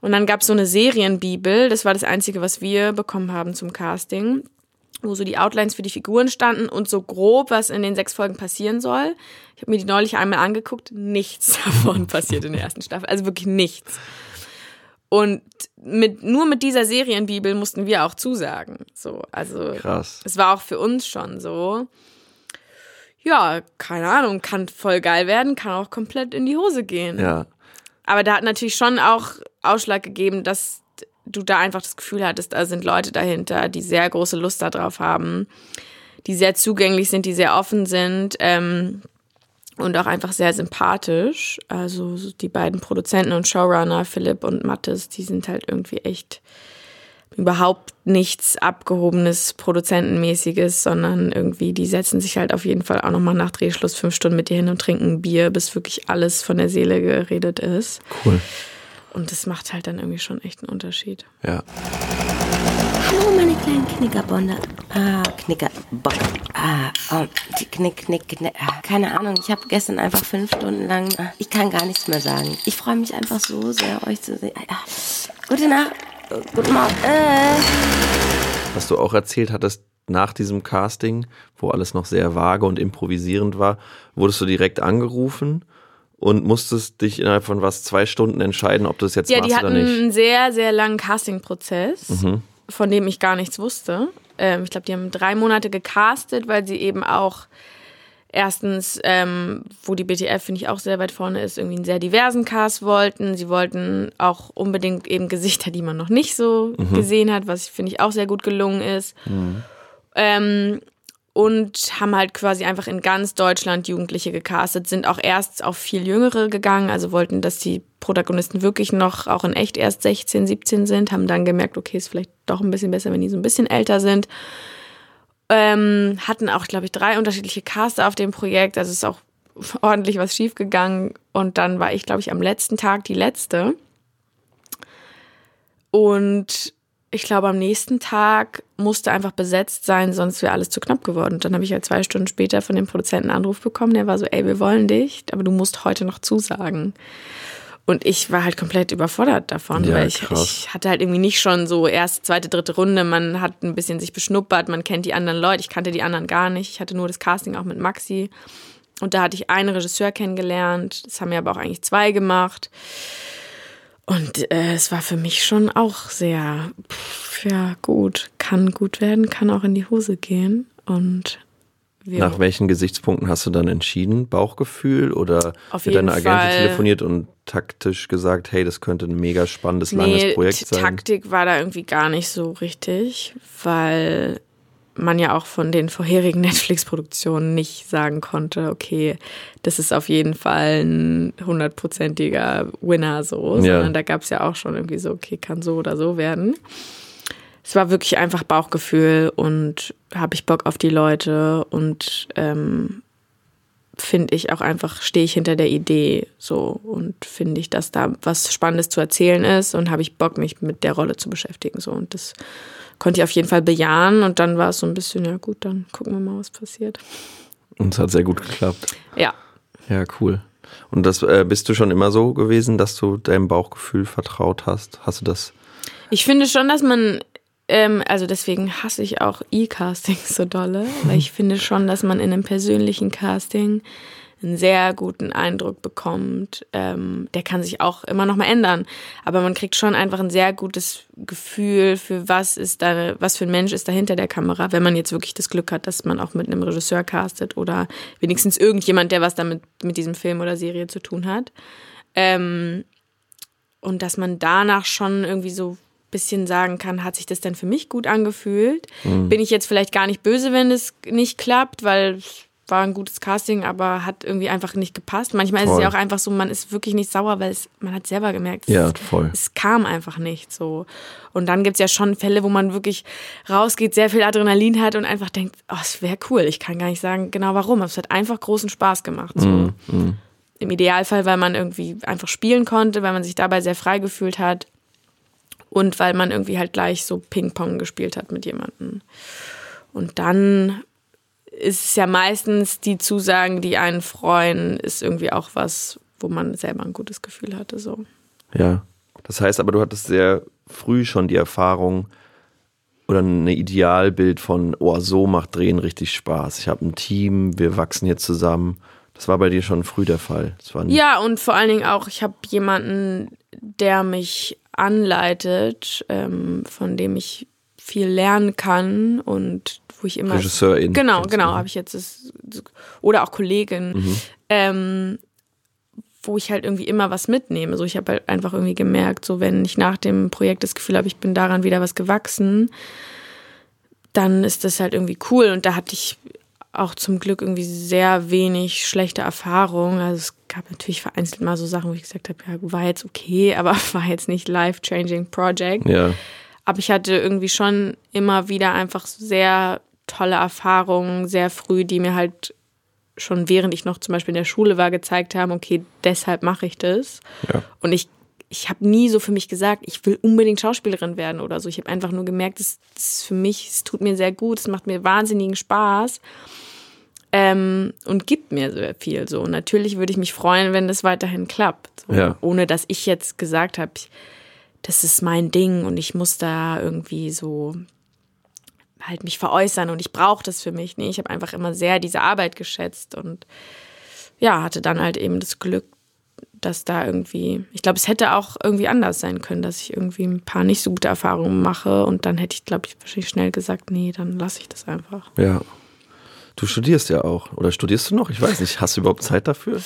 Speaker 1: Und dann gab es so eine Serienbibel, das war das Einzige, was wir bekommen haben zum Casting wo so die Outlines für die Figuren standen und so grob, was in den sechs Folgen passieren soll. Ich habe mir die neulich einmal angeguckt. Nichts davon passiert in der ersten Staffel. Also wirklich nichts. Und mit, nur mit dieser Serienbibel mussten wir auch zusagen. So, also
Speaker 3: Krass.
Speaker 1: es war auch für uns schon so. Ja, keine Ahnung, kann voll geil werden, kann auch komplett in die Hose gehen.
Speaker 3: Ja.
Speaker 1: Aber da hat natürlich schon auch Ausschlag gegeben, dass du da einfach das Gefühl hattest, da sind Leute dahinter, die sehr große Lust darauf haben, die sehr zugänglich sind, die sehr offen sind ähm, und auch einfach sehr sympathisch. Also die beiden Produzenten und Showrunner, Philipp und Mattes, die sind halt irgendwie echt überhaupt nichts abgehobenes, produzentenmäßiges, sondern irgendwie, die setzen sich halt auf jeden Fall auch nochmal nach Drehschluss fünf Stunden mit dir hin und trinken Bier, bis wirklich alles von der Seele geredet ist.
Speaker 3: Cool.
Speaker 1: Und das macht halt dann irgendwie schon echt einen Unterschied.
Speaker 3: Ja.
Speaker 5: Hallo, meine kleinen Knickerbonde. Ah, Knickerbonde. Ah, oh, die Knick, Knick, Knick. Ah, keine Ahnung, ich habe gestern einfach fünf Stunden lang. Ah, ich kann gar nichts mehr sagen. Ich freue mich einfach so sehr, euch zu sehen. Ah, gute Nacht. Guten Morgen. Äh.
Speaker 3: Was du auch erzählt hattest, nach diesem Casting, wo alles noch sehr vage und improvisierend war, wurdest du direkt angerufen und musstest dich innerhalb von was, zwei Stunden entscheiden, ob du das jetzt ja, machst oder nicht. Ja, die
Speaker 1: hatten einen sehr, sehr langen Casting-Prozess, mhm. von dem ich gar nichts wusste. Ähm, ich glaube, die haben drei Monate gecastet, weil sie eben auch erstens, ähm, wo die BTF, finde ich, auch sehr weit vorne ist, irgendwie einen sehr diversen Cast wollten. Sie wollten auch unbedingt eben Gesichter, die man noch nicht so mhm. gesehen hat, was, finde ich, auch sehr gut gelungen ist. Mhm. Ähm, und haben halt quasi einfach in ganz Deutschland Jugendliche gecastet, sind auch erst auf viel Jüngere gegangen, also wollten, dass die Protagonisten wirklich noch auch in echt erst 16, 17 sind, haben dann gemerkt, okay, ist vielleicht doch ein bisschen besser, wenn die so ein bisschen älter sind. Ähm, hatten auch, glaube ich, drei unterschiedliche Caster auf dem Projekt, also ist auch ordentlich was schiefgegangen und dann war ich, glaube ich, am letzten Tag die letzte. Und ich glaube, am nächsten Tag musste einfach besetzt sein, sonst wäre alles zu knapp geworden. Und dann habe ich halt zwei Stunden später von dem Produzenten einen Anruf bekommen, der war so, ey, wir wollen dich, aber du musst heute noch zusagen. Und ich war halt komplett überfordert davon, ja, weil ich, ich, hatte halt irgendwie nicht schon so erste, zweite, dritte Runde. Man hat ein bisschen sich beschnuppert, man kennt die anderen Leute. Ich kannte die anderen gar nicht. Ich hatte nur das Casting auch mit Maxi. Und da hatte ich einen Regisseur kennengelernt. Das haben ja aber auch eigentlich zwei gemacht. Und äh, es war für mich schon auch sehr, pff, ja, gut. Kann gut werden, kann auch in die Hose gehen. Und
Speaker 3: nach welchen Gesichtspunkten hast du dann entschieden? Bauchgefühl oder Auf mit deiner Agentin telefoniert und taktisch gesagt, hey, das könnte ein mega spannendes, nee, langes Projekt sein?
Speaker 1: Taktik war da irgendwie gar nicht so richtig, weil man ja auch von den vorherigen Netflix-Produktionen nicht sagen konnte, okay, das ist auf jeden Fall ein hundertprozentiger Winner so, ja. sondern da gab es ja auch schon irgendwie so, okay, kann so oder so werden. es war wirklich einfach Bauchgefühl und habe ich Bock auf die Leute und ähm, finde ich auch einfach, stehe ich hinter der Idee so und finde ich, dass da was Spannendes zu erzählen ist und habe ich Bock, mich mit der Rolle zu beschäftigen. So und das konnte ich auf jeden Fall bejahen und dann war es so ein bisschen, ja gut, dann gucken wir mal, was passiert.
Speaker 3: Und es hat sehr gut geklappt.
Speaker 1: Ja.
Speaker 3: Ja, cool. Und das äh, bist du schon immer so gewesen, dass du deinem Bauchgefühl vertraut hast? Hast du das?
Speaker 1: Ich finde schon, dass man ähm, also deswegen hasse ich auch E-Castings so dolle, weil ich finde schon, dass man in einem persönlichen Casting einen sehr guten Eindruck bekommt. Ähm, der kann sich auch immer noch mal ändern, aber man kriegt schon einfach ein sehr gutes Gefühl für was ist da, was für ein Mensch ist da hinter der Kamera, wenn man jetzt wirklich das Glück hat, dass man auch mit einem Regisseur castet oder wenigstens irgendjemand, der was damit mit diesem Film oder Serie zu tun hat. Ähm, und dass man danach schon irgendwie so bisschen sagen kann, hat sich das denn für mich gut angefühlt? Mhm. Bin ich jetzt vielleicht gar nicht böse, wenn es nicht klappt, weil war ein gutes Casting, aber hat irgendwie einfach nicht gepasst. Manchmal voll. ist es ja auch einfach so, man ist wirklich nicht sauer, weil es, man hat selber gemerkt,
Speaker 3: ja,
Speaker 1: es,
Speaker 3: voll.
Speaker 1: es kam einfach nicht so. Und dann gibt es ja schon Fälle, wo man wirklich rausgeht, sehr viel Adrenalin hat und einfach denkt, oh, es wäre cool. Ich kann gar nicht sagen genau warum, aber es hat einfach großen Spaß gemacht. So. Mm, mm. Im Idealfall, weil man irgendwie einfach spielen konnte, weil man sich dabei sehr frei gefühlt hat und weil man irgendwie halt gleich so Ping-Pong gespielt hat mit jemandem. Und dann ist es ja meistens die Zusagen, die einen freuen, ist irgendwie auch was, wo man selber ein gutes Gefühl hatte. So.
Speaker 3: Ja, das heißt aber, du hattest sehr früh schon die Erfahrung oder ein Idealbild von, oh, so macht Drehen richtig Spaß. Ich habe ein Team, wir wachsen hier zusammen. Das war bei dir schon früh der Fall.
Speaker 1: ja, und vor allen Dingen auch, ich habe jemanden, der mich anleitet, ähm, von dem ich viel lernen kann und wo ich immer
Speaker 3: Regisseurin
Speaker 1: genau genau habe ich jetzt das, oder auch Kollegin mhm. ähm, wo ich halt irgendwie immer was mitnehme so ich habe halt einfach irgendwie gemerkt so wenn ich nach dem Projekt das Gefühl habe ich bin daran wieder was gewachsen dann ist das halt irgendwie cool und da hatte ich auch zum Glück irgendwie sehr wenig schlechte Erfahrungen. Also es gab natürlich vereinzelt mal so Sachen, wo ich gesagt habe, ja, war jetzt okay, aber war jetzt nicht life-changing Project.
Speaker 3: Ja.
Speaker 1: Aber ich hatte irgendwie schon immer wieder einfach sehr tolle Erfahrungen, sehr früh, die mir halt schon während ich noch zum Beispiel in der Schule war, gezeigt haben, okay, deshalb mache ich das.
Speaker 3: Ja.
Speaker 1: Und ich ich habe nie so für mich gesagt, ich will unbedingt Schauspielerin werden oder so. Ich habe einfach nur gemerkt, das ist für mich, es tut mir sehr gut, es macht mir wahnsinnigen Spaß ähm, und gibt mir sehr viel. So und natürlich würde ich mich freuen, wenn das weiterhin klappt, so.
Speaker 3: ja.
Speaker 1: ohne dass ich jetzt gesagt habe, das ist mein Ding und ich muss da irgendwie so halt mich veräußern und ich brauche das für mich. Nee, ich habe einfach immer sehr diese Arbeit geschätzt und ja, hatte dann halt eben das Glück, dass da irgendwie, ich glaube, es hätte auch irgendwie anders sein können, dass ich irgendwie ein paar nicht so gute Erfahrungen mache und dann hätte ich, glaube ich, wahrscheinlich schnell gesagt, nee, dann lasse ich das einfach.
Speaker 3: Ja. Du studierst ja auch. Oder studierst du noch? Ich weiß nicht. Hast du überhaupt Zeit dafür?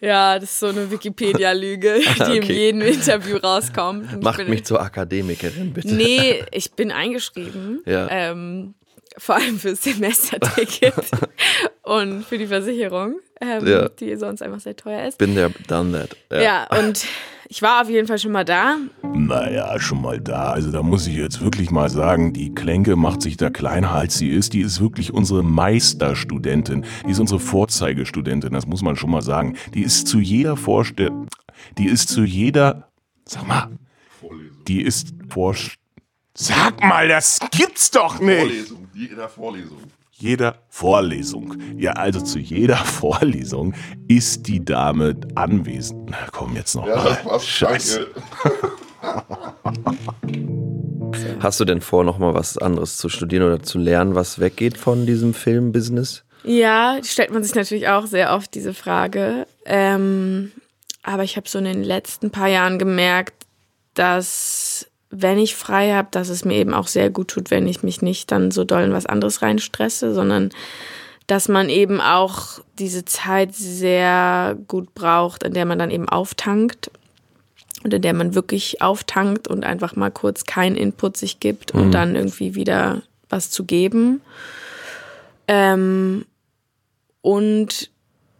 Speaker 1: Ja, das ist so eine Wikipedia-Lüge, ah, die okay. in jedem Interview rauskommt.
Speaker 3: Macht mich zur Akademikerin, bitte.
Speaker 1: Nee, ich bin eingeschrieben.
Speaker 3: Ja.
Speaker 1: Ähm, vor allem fürs Semesterticket und für die Versicherung, ähm, ja. die sonst einfach sehr teuer ist.
Speaker 3: Bin der done that.
Speaker 1: Ja. ja, und ich war auf jeden Fall schon mal da.
Speaker 6: Naja, schon mal da. Also da muss ich jetzt wirklich mal sagen, die Klenke macht sich da kleiner als sie ist. Die ist wirklich unsere Meisterstudentin. Die ist unsere Vorzeigestudentin, das muss man schon mal sagen. Die ist zu jeder Vorstellung, die ist zu jeder, sag mal, die ist vor, sag mal, das gibt's doch nicht.
Speaker 7: Vorlesung jeder Vorlesung.
Speaker 6: Jeder Vorlesung. Ja, also zu jeder Vorlesung ist die Dame anwesend. Na komm, jetzt noch
Speaker 7: ja,
Speaker 6: mal.
Speaker 7: Das passt, Scheiße.
Speaker 3: Hast du denn vor, noch mal was anderes zu studieren oder zu lernen, was weggeht von diesem Filmbusiness?
Speaker 1: Ja, stellt man sich natürlich auch sehr oft diese Frage. Ähm, aber ich habe so in den letzten paar Jahren gemerkt, dass wenn ich frei habe, dass es mir eben auch sehr gut tut, wenn ich mich nicht dann so doll in was anderes reinstresse, sondern dass man eben auch diese Zeit sehr gut braucht, in der man dann eben auftankt und in der man wirklich auftankt und einfach mal kurz keinen Input sich gibt und mhm. dann irgendwie wieder was zu geben. Ähm, und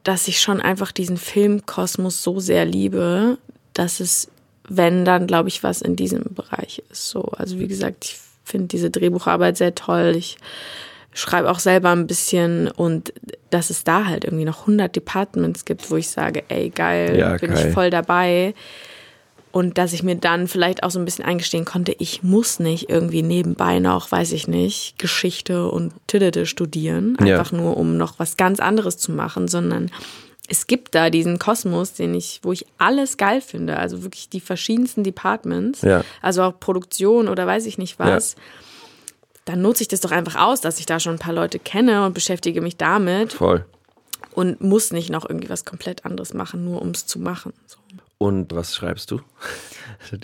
Speaker 1: dass ich schon einfach diesen Filmkosmos so sehr liebe, dass es wenn dann, glaube ich, was in diesem Bereich ist. So, also wie gesagt, ich finde diese Drehbucharbeit sehr toll. Ich schreibe auch selber ein bisschen und dass es da halt irgendwie noch 100 Departments gibt, wo ich sage, ey, geil,
Speaker 3: Ja,
Speaker 1: bin
Speaker 3: geil.
Speaker 1: ich voll dabei. Und dass ich mir dann vielleicht auch so ein bisschen eingestehen konnte, ich muss nicht irgendwie nebenbei noch, weiß ich nicht, Geschichte und Tiddede studieren,
Speaker 3: Ja.
Speaker 1: einfach nur um noch was ganz anderes zu machen, sondern es gibt da diesen Kosmos, den ich, wo ich alles geil finde, also wirklich die verschiedensten Departments,
Speaker 3: Ja.
Speaker 1: also auch Produktion oder weiß ich nicht was. Dann nutze ich das doch einfach aus, dass ich da schon ein paar Leute kenne und beschäftige mich damit
Speaker 3: Voll.
Speaker 1: und muss nicht noch irgendwie was komplett anderes machen, nur um es zu machen. So.
Speaker 3: Und was schreibst du?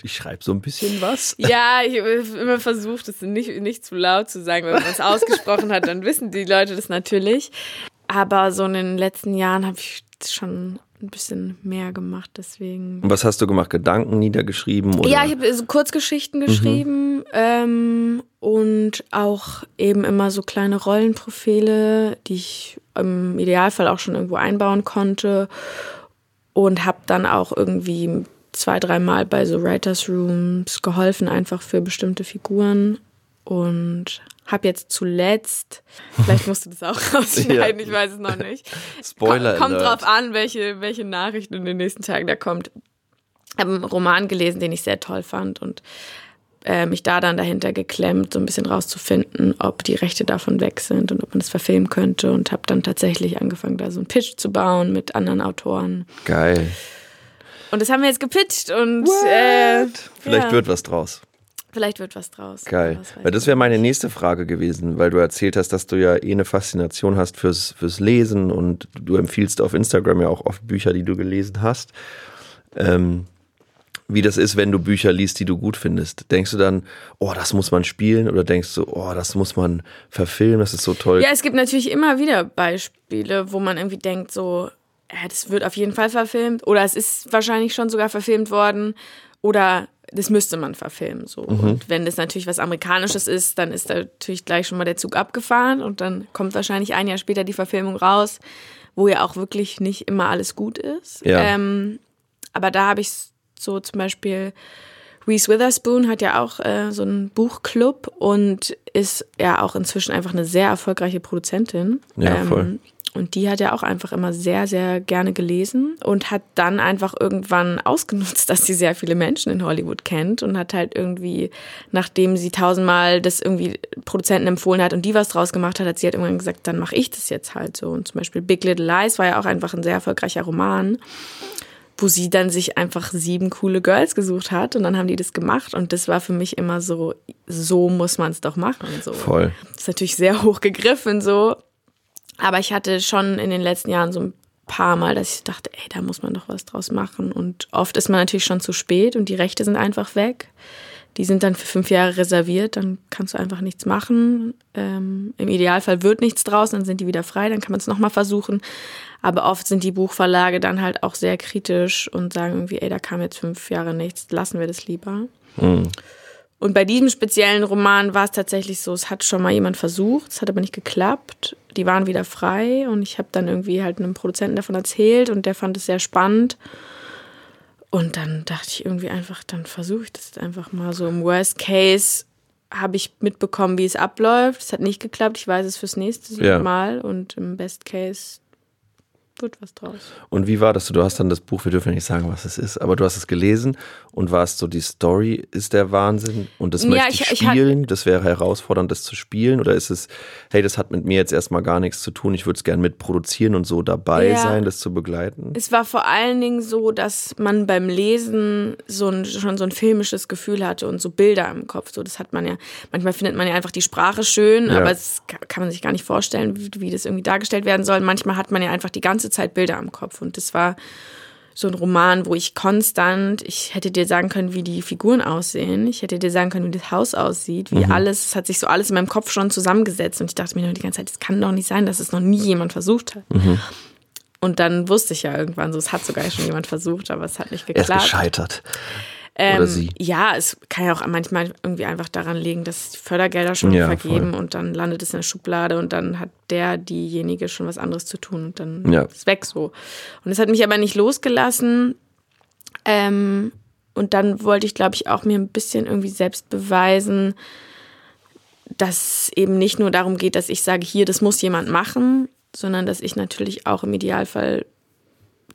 Speaker 3: Ich schreibe so ein bisschen was.
Speaker 1: Ja, ich habe immer versucht, es nicht, nicht zu laut zu sagen. Wenn man es ausgesprochen hat, dann wissen die Leute das natürlich. Aber so in den letzten Jahren habe ich schon ein bisschen mehr gemacht, deswegen.
Speaker 3: Und was hast du gemacht? Gedanken niedergeschrieben? Oder?
Speaker 1: Ja, ich habe so Kurzgeschichten geschrieben ähm, und auch eben immer so kleine Rollenprofile, die ich im Idealfall auch schon irgendwo einbauen konnte und habe dann auch irgendwie zwei, dreimal bei so Writers Rooms geholfen, einfach für bestimmte Figuren und habe jetzt zuletzt, vielleicht musst du das auch rausschneiden,
Speaker 3: Ja.
Speaker 1: ich weiß es noch nicht.
Speaker 3: Spoiler
Speaker 1: Kommt, kommt drauf an, welche, welche Nachrichten in den nächsten Tagen da kommt. Ich habe einen Roman gelesen, den ich sehr toll fand und äh, mich da dann dahinter geklemmt, so ein bisschen rauszufinden, ob die Rechte davon weg sind und ob man es verfilmen könnte und habe dann tatsächlich angefangen, da so einen Pitch zu bauen mit anderen Autoren.
Speaker 3: Geil.
Speaker 1: Und das haben wir jetzt gepitcht und äh,
Speaker 3: Vielleicht
Speaker 1: ja,
Speaker 3: wird was draus.
Speaker 1: Vielleicht wird was draus.
Speaker 3: Geil.
Speaker 1: Was
Speaker 3: Weil das wäre meine nächste Frage gewesen, weil du erzählt hast, dass du ja eh eine Faszination hast fürs, fürs Lesen und du empfiehlst auf Instagram ja auch oft Bücher, die du gelesen hast. Ähm, wie das ist, wenn du Bücher liest, die du gut findest. Denkst du dann, oh, das muss man spielen oder denkst du, oh, das muss man verfilmen, das ist so toll.
Speaker 1: Ja, es gibt natürlich immer wieder Beispiele, wo man irgendwie denkt, so, ja, das wird auf jeden Fall verfilmt oder es ist wahrscheinlich schon sogar verfilmt worden oder das müsste man verfilmen. So. Und wenn das natürlich was Amerikanisches ist, dann ist da natürlich gleich schon mal der Zug abgefahren und dann kommt wahrscheinlich ein Jahr später die Verfilmung raus, wo ja auch wirklich nicht immer alles gut ist.
Speaker 3: Ja.
Speaker 1: Ähm, aber da habe ich so zum Beispiel Reese Witherspoon hat ja auch äh, so einen Buchclub und ist ja auch inzwischen einfach eine sehr erfolgreiche Produzentin.
Speaker 3: Ja, voll.
Speaker 1: Ähm, und die hat ja auch einfach immer sehr, sehr gerne gelesen und hat dann einfach irgendwann ausgenutzt, dass sie sehr viele Menschen in Hollywood kennt und hat halt irgendwie, nachdem sie tausendmal das irgendwie Produzenten empfohlen hat und die was draus gemacht hat, hat sie halt irgendwann gesagt, dann mache ich das jetzt halt so. Und zum Beispiel Big Little Lies war ja auch einfach ein sehr erfolgreicher Roman wo sie dann sich einfach sieben coole Girls gesucht hat und dann haben die das gemacht und das war für mich immer so, so muss man es doch machen. So.
Speaker 3: Voll.
Speaker 1: Das ist natürlich sehr hoch gegriffen so, aber ich hatte schon in den letzten Jahren so ein paar Mal, dass ich dachte, ey, da muss man doch was draus machen und oft ist man natürlich schon zu spät und die Rechte sind einfach weg. Die sind dann für fünf Jahre reserviert, dann kannst du einfach nichts machen. Ähm, Im Idealfall wird nichts draus, dann sind die wieder frei, dann kann man es nochmal versuchen. Aber oft sind die Buchverlage dann halt auch sehr kritisch und sagen irgendwie, ey, da kam jetzt fünf Jahre nichts, lassen wir das lieber. Und bei diesem speziellen Roman war es tatsächlich so, es hat schon mal jemand versucht, es hat aber nicht geklappt. Die waren wieder frei und ich habe dann irgendwie halt einem Produzenten davon erzählt und der fand es sehr spannend. Und dann dachte ich irgendwie einfach, dann versuche ich das jetzt einfach mal so. Im Worst Case habe ich mitbekommen, wie es abläuft. Es hat nicht geklappt. Ich weiß es fürs nächste
Speaker 3: Ja.
Speaker 1: Mal. Und im Best Case wird was draus.
Speaker 3: Und wie war das? Du hast dann das Buch, wir dürfen ja nicht sagen, was es ist, aber du hast es gelesen und warst so, die Story ist der Wahnsinn und das
Speaker 1: Ja,
Speaker 3: möchte ich,
Speaker 1: ich- ich
Speaker 3: spielen, das wäre herausfordernd, das zu spielen oder ist es, hey, das hat mit mir jetzt erstmal gar nichts zu tun, ich würde es gerne mitproduzieren und so dabei
Speaker 1: Ja.
Speaker 3: sein, das zu begleiten?
Speaker 1: Es war vor allen Dingen so, dass man beim Lesen so ein, schon so ein filmisches Gefühl hatte und so Bilder im Kopf. So, das hat man ja. Manchmal findet man ja einfach die Sprache schön,
Speaker 3: Ja.
Speaker 1: aber es ka- kann man sich gar nicht vorstellen, wie, wie das irgendwie dargestellt werden soll. Manchmal hat man ja einfach die ganze Zeit Bilder im Kopf. Und das war so ein Roman, wo ich konstant, ich hätte dir sagen können, wie die Figuren aussehen. Ich hätte dir sagen können, wie das Haus aussieht, wie alles, es hat sich so alles in meinem Kopf schon zusammengesetzt. Und ich dachte mir nur die ganze Zeit, das kann doch nicht sein, dass es noch nie jemand versucht hat. Und dann wusste ich ja irgendwann so, es hat sogar schon jemand versucht, aber es hat nicht
Speaker 3: Er ist
Speaker 1: geklappt.
Speaker 3: gescheitert.
Speaker 1: Ähm,
Speaker 3: Oder sie.
Speaker 1: Ja, es kann ja auch manchmal irgendwie einfach daran liegen, dass die Fördergelder schon
Speaker 3: Ja,
Speaker 1: vergeben und dann landet es in der Schublade und dann hat der, diejenige schon was anderes zu tun und dann
Speaker 3: Ja.
Speaker 1: ist es weg so. Und es hat mich aber nicht losgelassen. Ähm, und dann wollte ich, glaube ich, auch mir ein bisschen irgendwie selbst beweisen, dass es eben nicht nur darum geht, dass ich sage, hier, das muss jemand machen, sondern dass ich natürlich auch im Idealfall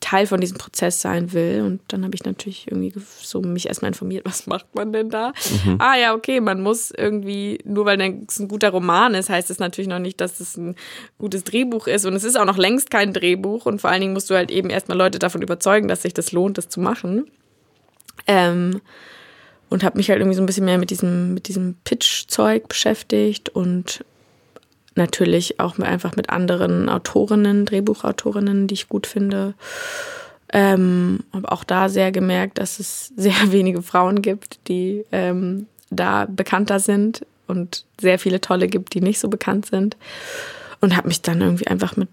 Speaker 1: Teil von diesem Prozess sein will. Und dann habe ich natürlich irgendwie so mich erstmal informiert, was macht man denn da? Mhm. Ah ja, okay, man muss irgendwie, nur weil es ein guter Roman ist, heißt es natürlich noch nicht, dass es ein gutes Drehbuch ist. Und es ist auch noch längst kein Drehbuch. Und vor allen Dingen musst du halt eben erstmal Leute davon überzeugen, dass sich das lohnt, das zu machen. Ähm, und habe mich halt irgendwie so ein bisschen mehr mit diesem, mit diesem Pitch-Zeug beschäftigt und natürlich auch einfach mit anderen Autorinnen, Drehbuchautorinnen, die ich gut finde. Ähm, habe auch da sehr gemerkt, dass es sehr wenige Frauen gibt, die ähm, da bekannter sind und sehr viele tolle gibt, die nicht so bekannt sind. Und habe mich dann irgendwie einfach mit,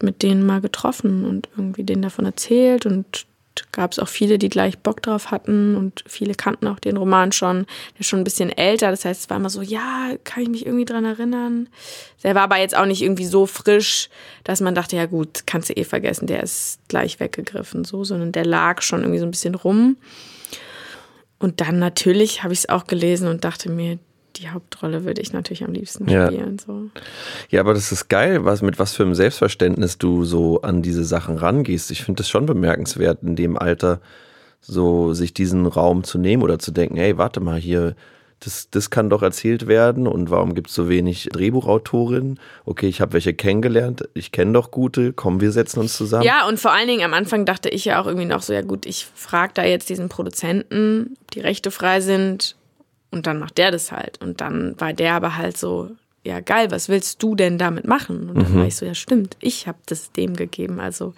Speaker 1: mit denen mal getroffen und irgendwie denen davon erzählt und gab es auch viele, die gleich Bock drauf hatten und viele kannten auch den Roman schon. Der ist schon ein bisschen älter, das heißt, es war immer so, ja, kann ich mich irgendwie dran erinnern. Der war aber jetzt auch nicht irgendwie so frisch, dass man dachte, ja gut, kannst du eh vergessen, der ist gleich weggegriffen, so, sondern der lag schon irgendwie so ein bisschen rum. Und dann natürlich habe ich es auch gelesen und dachte mir, die Hauptrolle würde ich natürlich am liebsten spielen. Ja. So.
Speaker 3: ja, aber das ist geil, was, mit was für einem Selbstverständnis du so an diese Sachen rangehst. Ich finde das schon bemerkenswert, in dem Alter so sich diesen Raum zu nehmen oder zu denken, hey, warte mal, hier, das, das kann doch erzählt werden und warum gibt es so wenig Drehbuchautorinnen? Okay, ich habe welche kennengelernt, ich kenne doch gute, komm, wir setzen uns zusammen.
Speaker 1: Ja, und vor allen Dingen am Anfang dachte ich ja auch irgendwie noch so, ja gut, ich frage da jetzt diesen Produzenten, ob die Rechte frei sind und dann macht der das halt. Und dann war der aber halt so, ja geil, was willst du denn damit machen? Und dann mhm. war ich so, ja stimmt, ich habe das dem gegeben. Also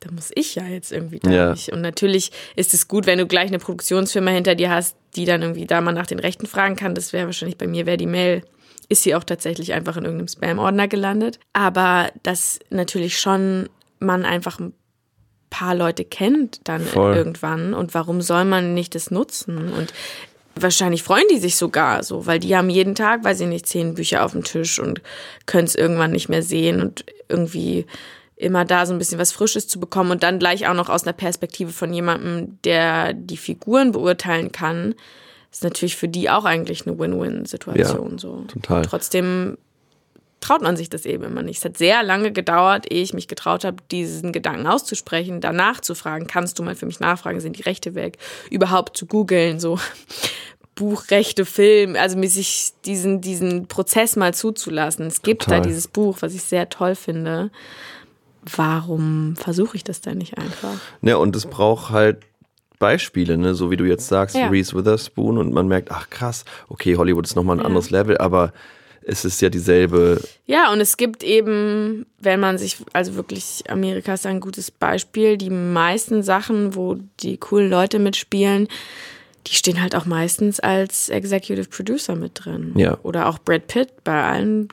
Speaker 1: da muss ich ja jetzt irgendwie da ja. nicht. Und natürlich ist es gut, wenn du gleich eine Produktionsfirma hinter dir hast, die dann irgendwie da mal nach den Rechten fragen kann. Das wäre wahrscheinlich bei mir, wäre die Mail, ist sie auch tatsächlich einfach in irgendeinem Spam-Ordner gelandet. Aber dass natürlich schon man einfach ein paar Leute kennt dann Voll. irgendwann und warum soll man nicht das nutzen? Und wahrscheinlich freuen die sich sogar so, weil die haben jeden Tag, weiß ich nicht, zehn Bücher auf dem Tisch und können es irgendwann nicht mehr sehen und irgendwie immer da so ein bisschen was Frisches zu bekommen und dann gleich auch noch aus einer Perspektive von jemandem, der die Figuren beurteilen kann, ist natürlich für die auch eigentlich eine Win-Win-Situation. Ja, so.
Speaker 3: Total.
Speaker 1: trotzdem traut man sich das eben immer nicht. Es hat sehr lange gedauert, ehe ich mich getraut habe, diesen Gedanken auszusprechen, danach zu fragen, kannst du mal für mich nachfragen, sind die Rechte weg, überhaupt zu googeln, so Buchrechte, Film, also mir sich diesen, diesen Prozess mal zuzulassen. Es gibt Total. da dieses Buch, was ich sehr toll finde. Warum versuche ich das denn nicht einfach?
Speaker 3: Ja, und es braucht halt Beispiele, ne? so wie du jetzt sagst, ja. Reese Witherspoon und man merkt, ach krass, okay, Hollywood ist nochmal ein ja. anderes Level, aber es ist ja dieselbe.
Speaker 1: Ja, und es gibt eben, wenn man sich, also wirklich, Amerika ist ein gutes Beispiel, die meisten Sachen, wo die coolen Leute mitspielen, die stehen halt auch meistens als Executive Producer mit drin.
Speaker 3: Ja.
Speaker 1: Oder auch Brad Pitt. Bei allen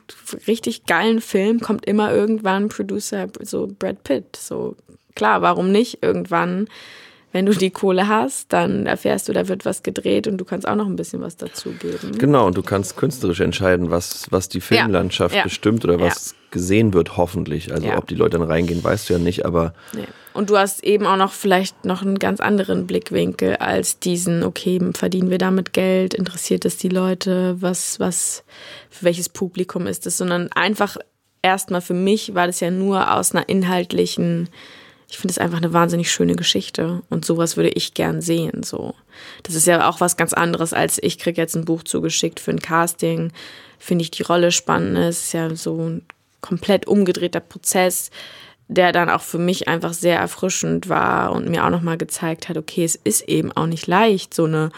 Speaker 1: richtig geilen Filmen kommt immer irgendwann Producer, so Brad Pitt. So klar, warum nicht irgendwann wenn du die Kohle hast, dann erfährst du, da wird was gedreht und du kannst auch noch ein bisschen was dazugeben.
Speaker 3: Genau, und du kannst künstlerisch entscheiden, was, was die Filmlandschaft ja, ja. bestimmt oder was ja. gesehen wird, hoffentlich. Also ob die Leute dann reingehen, weißt du ja nicht, aber.
Speaker 1: Und du hast eben auch noch vielleicht noch einen ganz anderen Blickwinkel als diesen, okay, verdienen wir damit Geld, interessiert es die Leute, was, was, für welches Publikum ist es, sondern einfach erstmal für mich war das ja nur aus einer inhaltlichen ich finde es einfach eine wahnsinnig schöne Geschichte und sowas würde ich gern sehen. So, das ist ja auch was ganz anderes als ich kriege jetzt ein Buch zugeschickt für ein Casting. Finde ich die Rolle spannend. Es ist ja so ein komplett umgedrehter Prozess, der dann auch für mich einfach sehr erfrischend war und mir auch noch mal gezeigt hat, okay, es ist eben auch nicht leicht, so eine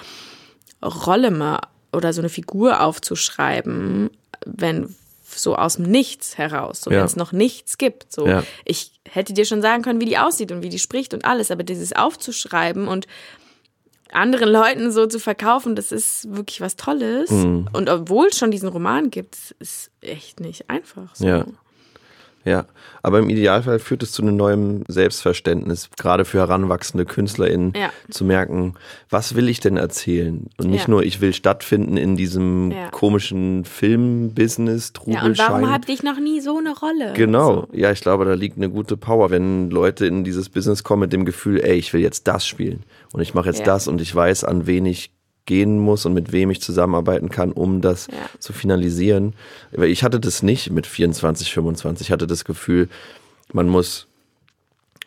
Speaker 1: Rolle mal oder so eine Figur aufzuschreiben, wenn so aus dem Nichts heraus, so ja. wenn es noch nichts gibt. So, ja. ich hätte dir schon sagen können, wie die aussieht und wie die spricht und alles, aber dieses aufzuschreiben und anderen Leuten so zu verkaufen, das ist wirklich was Tolles. Mhm. Und obwohl es schon diesen Roman gibt, ist echt nicht einfach. So.
Speaker 3: Ja. Ja, aber im Idealfall führt es zu einem neuen Selbstverständnis, gerade für heranwachsende KünstlerInnen, ja. zu merken, was will ich denn erzählen? Und nicht ja. nur, ich will stattfinden in diesem ja. komischen Filmbusiness, Trubelschein. Ja, und
Speaker 1: warum hatte ich noch nie so eine Rolle?
Speaker 3: Genau, so. ja, ich glaube, da liegt eine gute Power, wenn Leute in dieses Business kommen mit dem Gefühl, ey, ich will jetzt das spielen und ich mache jetzt das und ich weiß, an wen ich gehen muss und mit wem ich zusammenarbeiten kann, um das
Speaker 1: Ja.
Speaker 3: zu finalisieren. Weil ich hatte das nicht mit 24, 25. Ich hatte das Gefühl, man muss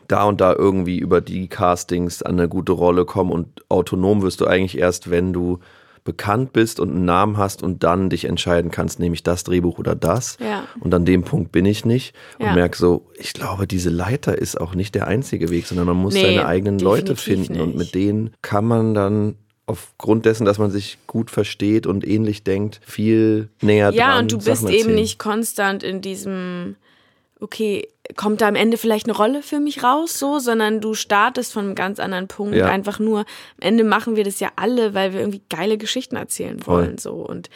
Speaker 3: da und da irgendwie über die Castings an eine gute Rolle kommen und autonom wirst du eigentlich erst, wenn du bekannt bist und einen Namen hast und dann dich entscheiden kannst, nehme ich das Drehbuch oder das.
Speaker 1: Ja.
Speaker 3: Und an dem Punkt bin ich nicht und
Speaker 1: Ja.
Speaker 3: merke so, ich glaube, diese Leiter ist auch nicht der einzige Weg, sondern man muss
Speaker 1: Nee,
Speaker 3: seine eigenen Leute finden und
Speaker 1: nicht.
Speaker 3: mit denen kann man dann aufgrund dessen, dass man sich gut versteht und ähnlich denkt, viel näher
Speaker 1: Ja,
Speaker 3: dran
Speaker 1: und du bist eben nicht konstant in diesem, okay, kommt da am Ende vielleicht eine Rolle für mich raus, so, sondern du startest von einem ganz anderen Punkt.
Speaker 3: Ja.
Speaker 1: Einfach nur, am Ende machen wir das ja alle, weil wir irgendwie geile Geschichten erzählen
Speaker 3: Voll.
Speaker 1: wollen, so. Und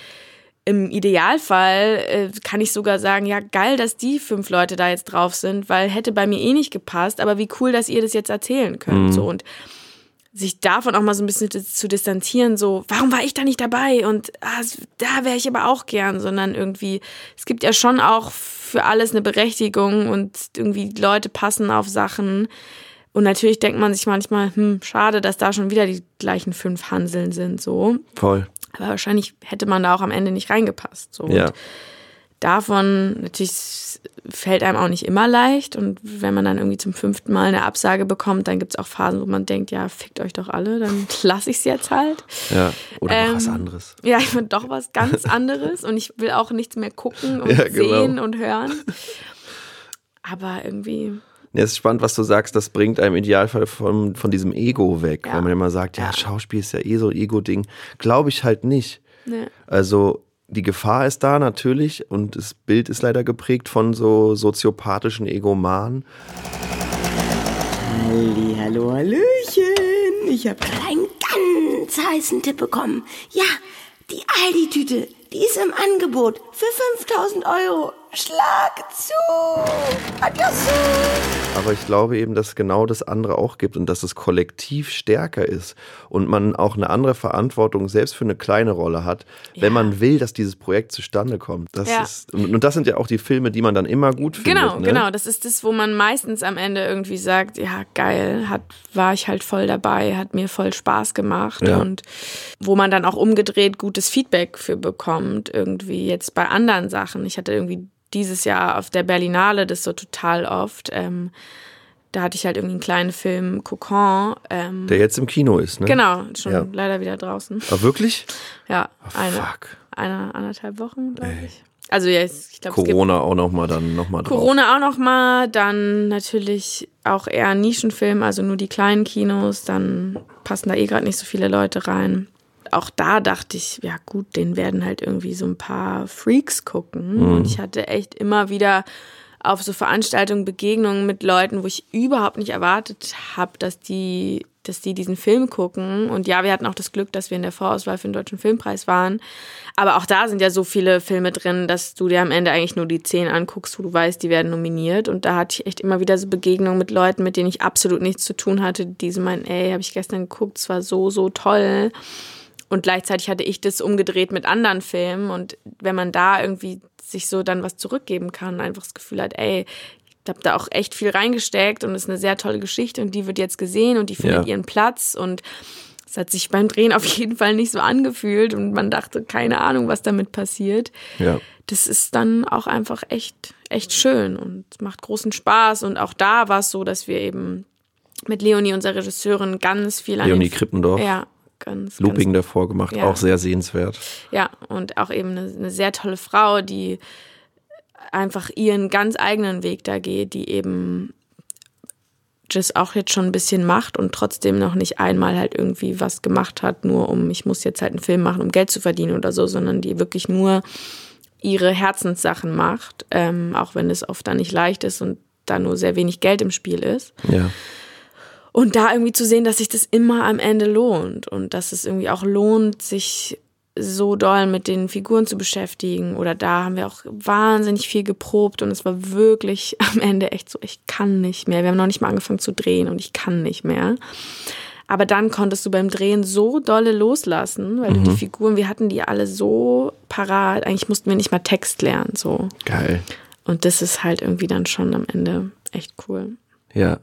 Speaker 1: im Idealfall äh, kann ich sogar sagen, ja, geil, dass die fünf Leute da jetzt drauf sind, weil hätte bei mir eh nicht gepasst, aber wie cool, dass ihr das jetzt erzählen könnt, so. Und sich davon auch mal so ein bisschen zu distanzieren, so, warum war ich da nicht dabei und ah, da wäre ich aber auch gern, sondern irgendwie, es gibt ja schon auch für alles eine Berechtigung und irgendwie Leute passen auf Sachen. Und natürlich denkt man sich manchmal, hm, schade, dass da schon wieder die gleichen fünf Hanseln sind, so.
Speaker 3: Voll.
Speaker 1: Aber wahrscheinlich hätte man da auch am Ende nicht reingepasst, so.
Speaker 3: Ja.
Speaker 1: Und davon, natürlich fällt einem auch nicht immer leicht. Und wenn man dann irgendwie zum fünften Mal eine Absage bekommt, dann gibt's auch Phasen, wo man denkt, ja, fickt euch doch alle, dann lasse ich's jetzt halt.
Speaker 3: Ja. Oder mach was
Speaker 1: Ähm,
Speaker 3: anderes.
Speaker 1: Ja, ich will doch was ganz anderes und ich will auch nichts mehr gucken und
Speaker 3: Ja, genau.
Speaker 1: sehen und hören. Aber irgendwie,
Speaker 3: Ja, es ist spannend, was du sagst, das bringt einem im Idealfall von, von diesem Ego weg,
Speaker 1: Ja.
Speaker 3: weil man immer sagt, ja. Schauspiel ist ja eh so ein Ego-Ding. Glaube ich halt nicht.
Speaker 1: ne.
Speaker 3: Also die Gefahr ist da natürlich und das Bild ist leider geprägt von so soziopathischen Egomanen.
Speaker 5: Halli, hallo, hallöchen. Ich habe gerade einen ganz heißen Tipp bekommen. Ja, die Aldi-Tüte, die ist im Angebot für 5000 Euro. Schlag zu. Adios.
Speaker 3: Aber ich glaube eben, dass es genau das andere auch gibt und dass es kollektiv stärker ist und man auch eine andere Verantwortung selbst für eine kleine Rolle hat, wenn man will, dass dieses Projekt zustande kommt. Das
Speaker 1: Ja.
Speaker 3: ist, und und das sind ja auch die Filme, die man dann immer gut findet.
Speaker 1: Genau,
Speaker 3: ne?
Speaker 1: genau. Das ist das, wo man meistens am Ende irgendwie sagt, ja, geil, hat, war ich halt voll dabei, hat mir voll Spaß gemacht
Speaker 3: Ja.
Speaker 1: und wo man dann auch umgedreht gutes Feedback für bekommt, irgendwie jetzt bei anderen Sachen. Ich hatte irgendwie dieses Jahr auf der Berlinale das so total oft. Ähm, da hatte ich halt irgendwie einen kleinen Film, Cocon. Ähm,
Speaker 3: Der jetzt im Kino ist, ne?
Speaker 1: genau, schon
Speaker 3: Ja.
Speaker 1: leider wieder draußen.
Speaker 3: Aber wirklich?
Speaker 1: Ja, eine,
Speaker 3: Fuck.
Speaker 1: eine anderthalb Wochen, glaube ich. Also ja, ich glaube,
Speaker 3: Corona auch nochmal dann nochmal drauf.
Speaker 1: Corona auch noch mal, dann natürlich auch eher ein Nischenfilm, also nur die kleinen Kinos, dann passen da eh gerade nicht so viele Leute rein. Auch da dachte ich, ja gut, den werden halt irgendwie so ein paar Freaks gucken. Und ich hatte echt immer wieder auf so Veranstaltungen Begegnungen mit Leuten, wo ich überhaupt nicht erwartet habe, dass die, dass die diesen Film gucken. Und ja, wir hatten auch das Glück, dass wir in der Vorauswahl für den Deutschen Filmpreis waren. Aber auch da sind ja so viele Filme drin, dass du dir am Ende eigentlich nur die zehn anguckst, wo du weißt, die werden nominiert. Und da hatte ich echt immer wieder so Begegnungen mit Leuten, mit denen ich absolut nichts zu tun hatte, die so meinen, ey, habe ich gestern geguckt, es war so, so toll. Und gleichzeitig hatte ich das umgedreht mit anderen Filmen. Und wenn man da irgendwie sich so dann was zurückgeben kann, einfach das Gefühl hat, ey, ich habe da auch echt viel reingesteckt und es ist eine sehr tolle Geschichte und die wird jetzt gesehen und die findet
Speaker 3: Ja.
Speaker 1: ihren Platz und es hat sich beim Drehen auf jeden Fall nicht so angefühlt und man dachte, keine Ahnung, was damit passiert.
Speaker 3: Ja.
Speaker 1: Das ist dann auch einfach echt, echt schön und macht großen Spaß. Und auch da war es so, dass wir eben mit Leonie, unserer Regisseurin, ganz viel an
Speaker 3: Leonie Krippendorf.
Speaker 1: Ja, ganz,
Speaker 3: Looping
Speaker 1: ganz
Speaker 3: davor gemacht,
Speaker 1: Ja.
Speaker 3: auch sehr sehenswert.
Speaker 1: ja, und auch eben eine, eine sehr tolle Frau, die einfach ihren ganz eigenen Weg da geht, die eben das auch jetzt schon ein bisschen macht und trotzdem noch nicht einmal halt irgendwie was gemacht hat, nur um, ich muss jetzt halt einen Film machen, um Geld zu verdienen oder so, sondern die wirklich nur ihre Herzenssachen macht, ähm, auch wenn es oft dann nicht leicht ist und da nur sehr wenig Geld im Spiel ist.
Speaker 3: Ja.
Speaker 1: Und da irgendwie zu sehen, dass sich das immer am Ende lohnt und dass es irgendwie auch lohnt, sich so doll mit den Figuren zu beschäftigen. Oder da haben wir auch wahnsinnig viel geprobt und es war wirklich am Ende echt so, ich kann nicht mehr. Wir haben noch nicht mal angefangen zu drehen und ich kann nicht mehr. Aber dann konntest du beim Drehen so dolle loslassen, weil du die Figuren, wir hatten die alle so parat. Eigentlich mussten wir nicht mal Text lernen, so.
Speaker 3: Geil.
Speaker 1: Und das ist halt irgendwie dann schon am Ende echt cool.
Speaker 3: Ja.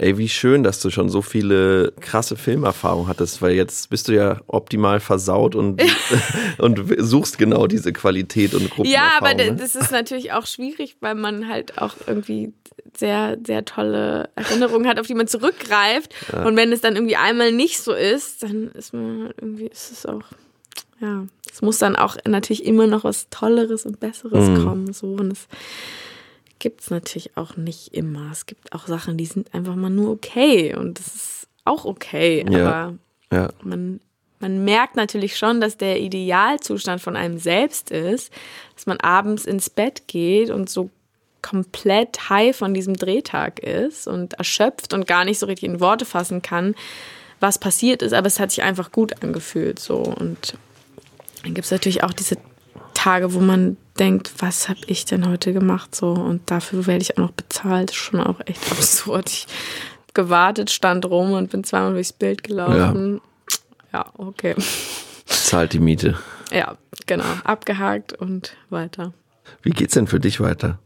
Speaker 3: Ey, wie schön, dass du schon so viele krasse Filmerfahrungen hattest, weil jetzt bist du ja optimal versaut und, und suchst genau diese Qualität und Gruppen.
Speaker 1: Ja, aber
Speaker 3: ne?
Speaker 1: das ist natürlich auch schwierig, weil man halt auch irgendwie sehr, sehr tolle Erinnerungen hat, auf die man zurückgreift. Und wenn es dann irgendwie einmal nicht so ist, dann ist man halt irgendwie, ist es auch, ja, es muss dann auch natürlich immer noch was Tolleres und Besseres
Speaker 3: Mhm.
Speaker 1: kommen. So. Und es gibt es natürlich auch nicht immer. Es gibt auch Sachen, die sind einfach mal nur okay. Und das ist auch okay.
Speaker 3: Ja.
Speaker 1: Aber
Speaker 3: Ja.
Speaker 1: man, man merkt natürlich schon, dass der Idealzustand von einem selbst ist, dass man abends ins Bett geht und so komplett high von diesem Drehtag ist und erschöpft und gar nicht so richtig in Worte fassen kann, was passiert ist, aber es hat sich einfach gut angefühlt so und dann gibt es natürlich auch diese Tage, wo man denkt, was habe ich denn heute gemacht so und dafür werde ich auch noch bezahlt, schon auch echt absurd. Ich gewartet, stand rum und bin zweimal durchs Bild gelaufen. Ja, okay.
Speaker 3: Zahlt die Miete.
Speaker 1: Ja, genau. Abgehakt und weiter.
Speaker 3: Wie geht's denn für dich weiter?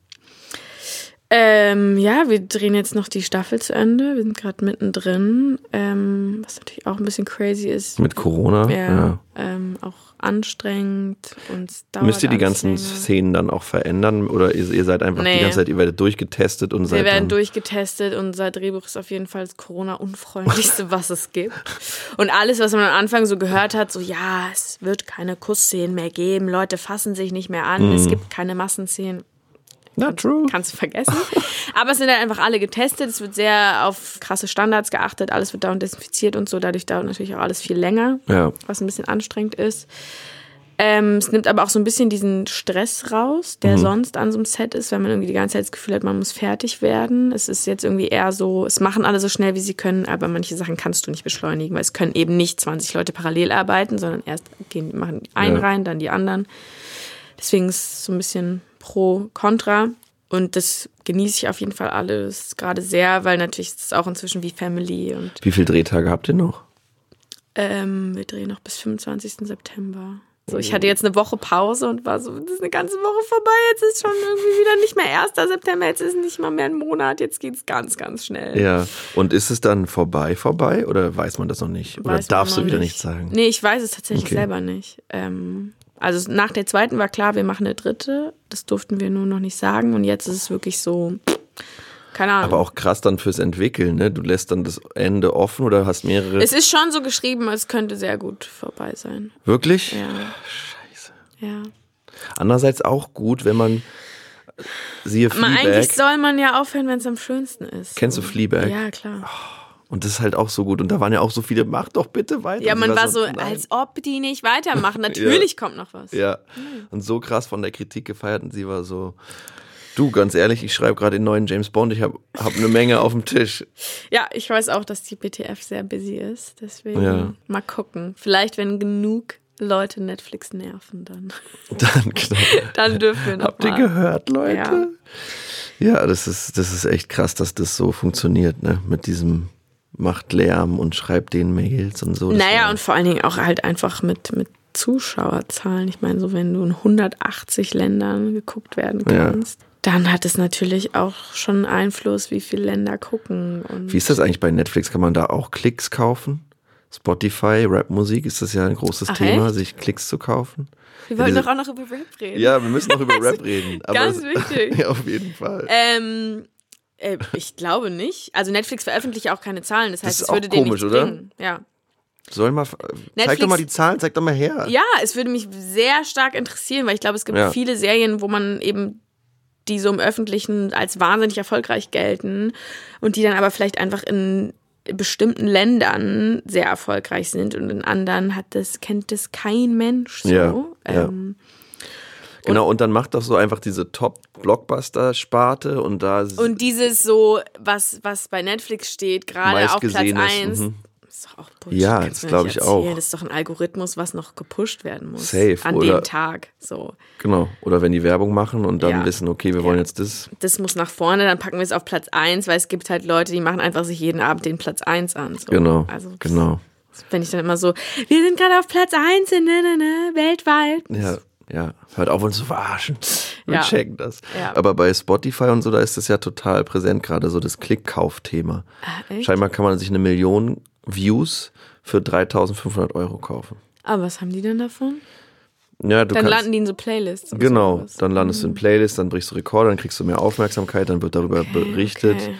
Speaker 1: Ähm, ja, wir drehen jetzt noch die Staffel zu Ende. Wir sind gerade mittendrin. Ähm, was natürlich auch ein bisschen crazy ist.
Speaker 3: Mit Corona?
Speaker 1: Ja, Ähm, auch anstrengend und
Speaker 3: Müsst ihr die ganzen. Szenen dann auch verändern oder ihr, ihr seid einfach die
Speaker 1: Nee.
Speaker 3: ganze Zeit, ihr werdet durchgetestet und
Speaker 1: Wir
Speaker 3: seid
Speaker 1: werden
Speaker 3: dann,
Speaker 1: durchgetestet und unser Drehbuch ist auf jeden Fall das Corona-unfreundlichste, was es gibt. Und alles, was man am Anfang so gehört hat, so ja, es wird keine Kussszenen mehr geben, Leute fassen sich nicht mehr an,
Speaker 3: Mhm.
Speaker 1: es gibt keine Massenszenen.
Speaker 3: Not true.
Speaker 1: Kannst du vergessen. Aber es sind halt einfach alle getestet. Es wird sehr auf krasse Standards geachtet. Alles wird dauernd desinfiziert und so. Dadurch dauert natürlich auch alles viel länger,
Speaker 3: Ja.
Speaker 1: was ein bisschen anstrengend ist. Ähm, es nimmt aber auch so ein bisschen diesen Stress raus, der sonst an so einem Set ist, wenn man irgendwie die ganze Zeit das Gefühl hat, man muss fertig werden. Es ist jetzt irgendwie eher so, es machen alle so schnell, wie sie können, aber manche Sachen kannst du nicht beschleunigen, weil es können eben nicht 20 Leute parallel arbeiten, sondern erst gehen, machen die einen
Speaker 3: Ja.
Speaker 1: rein, dann die anderen. Deswegen ist es so ein bisschen pro, contra. Und das genieße ich auf jeden Fall alles gerade sehr, weil natürlich ist es auch inzwischen wie Family und
Speaker 3: Wie viele Drehtage habt ihr noch?
Speaker 1: ähm, wir drehen noch bis 25. September. So, ich hatte jetzt eine Woche Pause und war so, das ist eine ganze Woche vorbei, jetzt ist schon irgendwie wieder nicht mehr 1. September, jetzt ist nicht mal mehr ein Monat, jetzt geht's ganz, ganz schnell.
Speaker 3: Ja. Und ist es dann vorbei, vorbei oder weiß man das noch nicht? Oder
Speaker 1: Weiß man
Speaker 3: darfst du wieder
Speaker 1: nicht.
Speaker 3: nichts sagen?
Speaker 1: Nee, ich weiß es tatsächlich
Speaker 3: Okay.
Speaker 1: selber nicht. Ähm, also nach der zweiten war klar, wir machen eine dritte. Das durften wir nur noch nicht sagen. Und jetzt ist es wirklich so, keine Ahnung.
Speaker 3: Aber auch krass dann fürs Entwickeln, ne? Du lässt dann das Ende offen oder hast mehrere.
Speaker 1: es ist schon so geschrieben, es könnte sehr gut vorbei sein.
Speaker 3: Wirklich?
Speaker 1: Ja. Scheiße. Ja.
Speaker 3: Andererseits auch gut, wenn man siehe
Speaker 1: Man,
Speaker 3: Fleabag.
Speaker 1: eigentlich soll man ja aufhören, wenn es am schönsten ist.
Speaker 3: Kennst du Fleabag?
Speaker 1: Ja, klar.
Speaker 3: Und das ist halt auch so gut. Und da waren ja auch so viele, mach doch bitte weiter.
Speaker 1: Ja, man war so,
Speaker 3: nein.
Speaker 1: als ob die nicht weitermachen. Natürlich kommt noch was.
Speaker 3: Ja. Und so krass von der Kritik gefeiert. Und sie war so, du, ganz ehrlich, ich schreibe gerade den neuen James Bond. Ich habe hab eine Menge auf dem Tisch.
Speaker 1: Ja, ich weiß auch, dass die BTF sehr busy ist. Deswegen
Speaker 3: Ja.
Speaker 1: mal gucken. Vielleicht, wenn genug Leute Netflix nerven, dann,
Speaker 3: Dann, genau.
Speaker 1: dann dürfen wir noch
Speaker 3: Habt ihr
Speaker 1: mal.
Speaker 3: gehört, Leute?
Speaker 1: Ja.
Speaker 3: Ja, das, ist, das ist echt krass, dass das so funktioniert, ne? Mit diesem macht Lärm und schreibt den Mails und so.
Speaker 1: Naja, und vor allen Dingen auch halt einfach mit, mit Zuschauerzahlen. Ich meine, so wenn du in 180 Ländern geguckt werden
Speaker 3: Ja.
Speaker 1: kannst, dann hat es natürlich auch schon Einfluss, wie viele Länder gucken. Und
Speaker 3: Wie ist das eigentlich bei Netflix? Kann man da auch Klicks kaufen? Spotify, Rapmusik, ist das ja ein großes
Speaker 1: Ach,
Speaker 3: Thema,
Speaker 1: echt?
Speaker 3: sich Klicks zu kaufen.
Speaker 1: wir wollten
Speaker 3: diese-
Speaker 1: doch auch noch über Rap reden.
Speaker 3: Ja, wir müssen noch über Rap reden. Aber
Speaker 1: ganz wichtig.
Speaker 3: ja, auf jeden Fall.
Speaker 1: Ähm, äh, ich glaube nicht. Also Netflix veröffentlicht ja auch keine Zahlen. Das heißt,
Speaker 3: ist
Speaker 1: es würde denen
Speaker 3: komisch,
Speaker 1: nichts
Speaker 3: oder?
Speaker 1: bringen. Ja.
Speaker 3: Soll mal, zeig
Speaker 1: Netflix-
Speaker 3: doch mal die Zahlen, zeig doch mal her.
Speaker 1: ja, es würde mich sehr stark interessieren, weil ich glaube, es gibt
Speaker 3: Ja.
Speaker 1: viele Serien, wo man eben die so im Öffentlichen als wahnsinnig erfolgreich gelten und die dann aber vielleicht einfach in bestimmten Ländern sehr erfolgreich sind und in anderen hat das kennt das kein Mensch so.
Speaker 3: Ja, ja. Genau, und dann macht doch so einfach diese Top-Blockbuster-Sparte und da
Speaker 1: Und dieses so, was, was bei Netflix steht, gerade auf Platz
Speaker 3: Meistgesehenes,
Speaker 1: 1,
Speaker 3: mhm.
Speaker 1: ist doch auch Bullshit.
Speaker 3: Ja,
Speaker 1: kannst
Speaker 3: das
Speaker 1: du mir
Speaker 3: glaub
Speaker 1: nicht
Speaker 3: ich auch.
Speaker 1: erzählen. Das ist doch ein Algorithmus, was noch gepusht werden muss.
Speaker 3: Safe,
Speaker 1: An
Speaker 3: oder-
Speaker 1: dem Tag. So.
Speaker 3: Genau. Oder wenn die Werbung machen und dann
Speaker 1: Ja.
Speaker 3: wissen, okay, wir wollen
Speaker 1: Ja.
Speaker 3: jetzt das.
Speaker 1: Das muss nach vorne, dann packen wir es auf Platz 1, weil es gibt halt Leute, die machen einfach sich jeden Abend den Platz 1 an. So.
Speaker 3: Genau.
Speaker 1: Also, das-
Speaker 3: genau.
Speaker 1: Finde ich dann immer so, wir sind gerade auf Platz 1 in, ne, ne, ne, weltweit.
Speaker 3: Ja, ja. Hört auf, uns zu verarschen. Wir
Speaker 1: Ja.
Speaker 3: checken das.
Speaker 1: Ja.
Speaker 3: Aber bei Spotify und so, da ist das ja total präsent, gerade so das Klickkauf-Thema.
Speaker 1: Ah?
Speaker 3: Scheinbar kann man sich eine Million Views für 3500 Euro kaufen.
Speaker 1: Aber was haben die denn davon?
Speaker 3: Ja,
Speaker 1: Dann
Speaker 3: kannst,
Speaker 1: landen die in so Playlists.
Speaker 3: Genau,
Speaker 1: sowas.
Speaker 3: dann landest du in Playlists, dann brichst du Rekorde, dann kriegst du mehr Aufmerksamkeit, dann wird darüber berichtet.
Speaker 1: okay.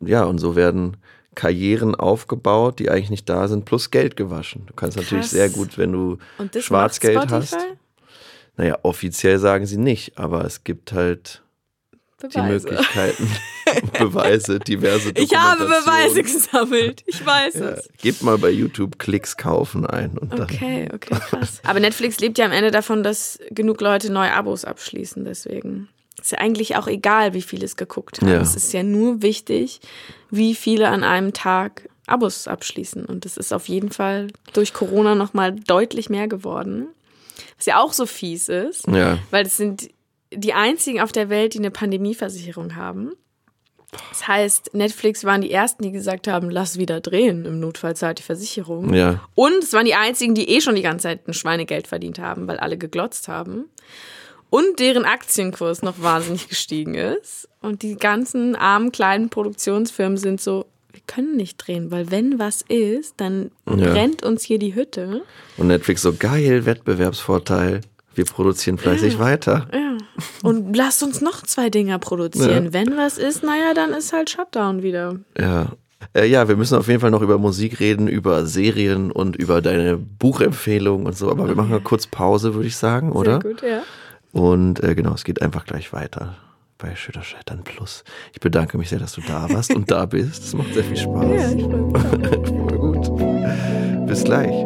Speaker 3: Ja, und so werden Karrieren aufgebaut, die eigentlich nicht da sind, plus Geld gewaschen. Du kannst natürlich
Speaker 1: Krass.
Speaker 3: sehr gut, wenn du Schwarzgeld hast. Naja, offiziell sagen sie nicht, aber es gibt halt die
Speaker 1: Beweise.
Speaker 3: Möglichkeiten, Beweise, diverse
Speaker 1: Ich habe. Beweise gesammelt. Ich weiß
Speaker 3: Ja,
Speaker 1: es.
Speaker 3: gebt mal bei YouTube Klicks kaufen ein und dann.
Speaker 1: Okay, okay, krass. Aber Netflix lebt ja am Ende davon, dass genug Leute neue Abos abschließen. Deswegen ist ja eigentlich auch egal, wie viele es geguckt haben.
Speaker 3: Ja.
Speaker 1: Es ist ja nur wichtig, wie viele an einem Tag Abos abschließen. Und das ist auf jeden Fall durch Corona nochmal deutlich mehr geworden. Was ja auch so fies ist,
Speaker 3: Ja,
Speaker 1: weil es sind die einzigen auf der Welt, die eine Pandemieversicherung haben. Das heißt, Netflix waren die ersten, die gesagt haben, lass wieder drehen. Im Notfall zahlt die Versicherung.
Speaker 3: ja.
Speaker 1: Und es waren die einzigen, die eh schon die ganze Zeit ein Schweinegeld verdient haben, weil alle geglotzt haben. Und deren Aktienkurs noch wahnsinnig gestiegen ist. Und die ganzen armen kleinen Produktionsfirmen sind so, können nicht drehen, weil wenn was ist, dann
Speaker 3: Ja.
Speaker 1: brennt uns hier die Hütte.
Speaker 3: Und Netflix so geil, Wettbewerbsvorteil. Wir produzieren fleißig weiter.
Speaker 1: Ja. Und lasst uns noch zwei Dinger produzieren.
Speaker 3: Ja.
Speaker 1: Wenn was ist, naja, dann ist halt Shutdown wieder.
Speaker 3: Ja. Äh, ja, wir müssen auf jeden Fall noch über Musik reden, über Serien und über deine Buchempfehlung und so. Aber wir machen mal kurz Pause, würde ich sagen, oder?
Speaker 1: Sehr gut, ja.
Speaker 3: Und äh, genau, es geht einfach gleich weiter bei Schütter Scheitern Plus. Ich bedanke mich sehr, dass du da warst und da bist. Es macht sehr viel Spaß.
Speaker 1: Ja, ich.
Speaker 3: Voll gut. Bis gleich.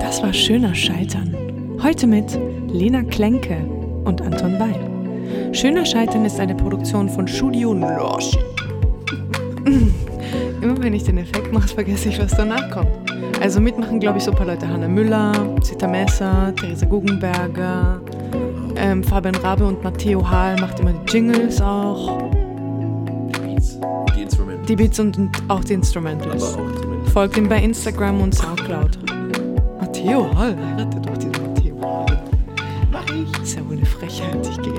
Speaker 2: Das war Schöner Scheitern. Heute mit Lena Klenke und Anton Weil. Schöner Scheitern ist eine Produktion von Studio Losch. Immer wenn ich den Effekt mache, vergesse ich, was danach kommt. Also mitmachen, glaube ich, so ein paar Leute. Hanna Müller, Zita Messer, Theresa Guggenberger, ähm, Fabian Rabe und Matteo Hahl macht immer die Jingles auch.
Speaker 3: Die Instrumente.
Speaker 2: Die Beats und, und auch die Instrumentals. Folgt ihm bei Instagram und Soundcloud. Matteo Hall, heirate doch diesen Matteo Hall. Mach ich. Ist ja wohl eine Frechheit, ich gehe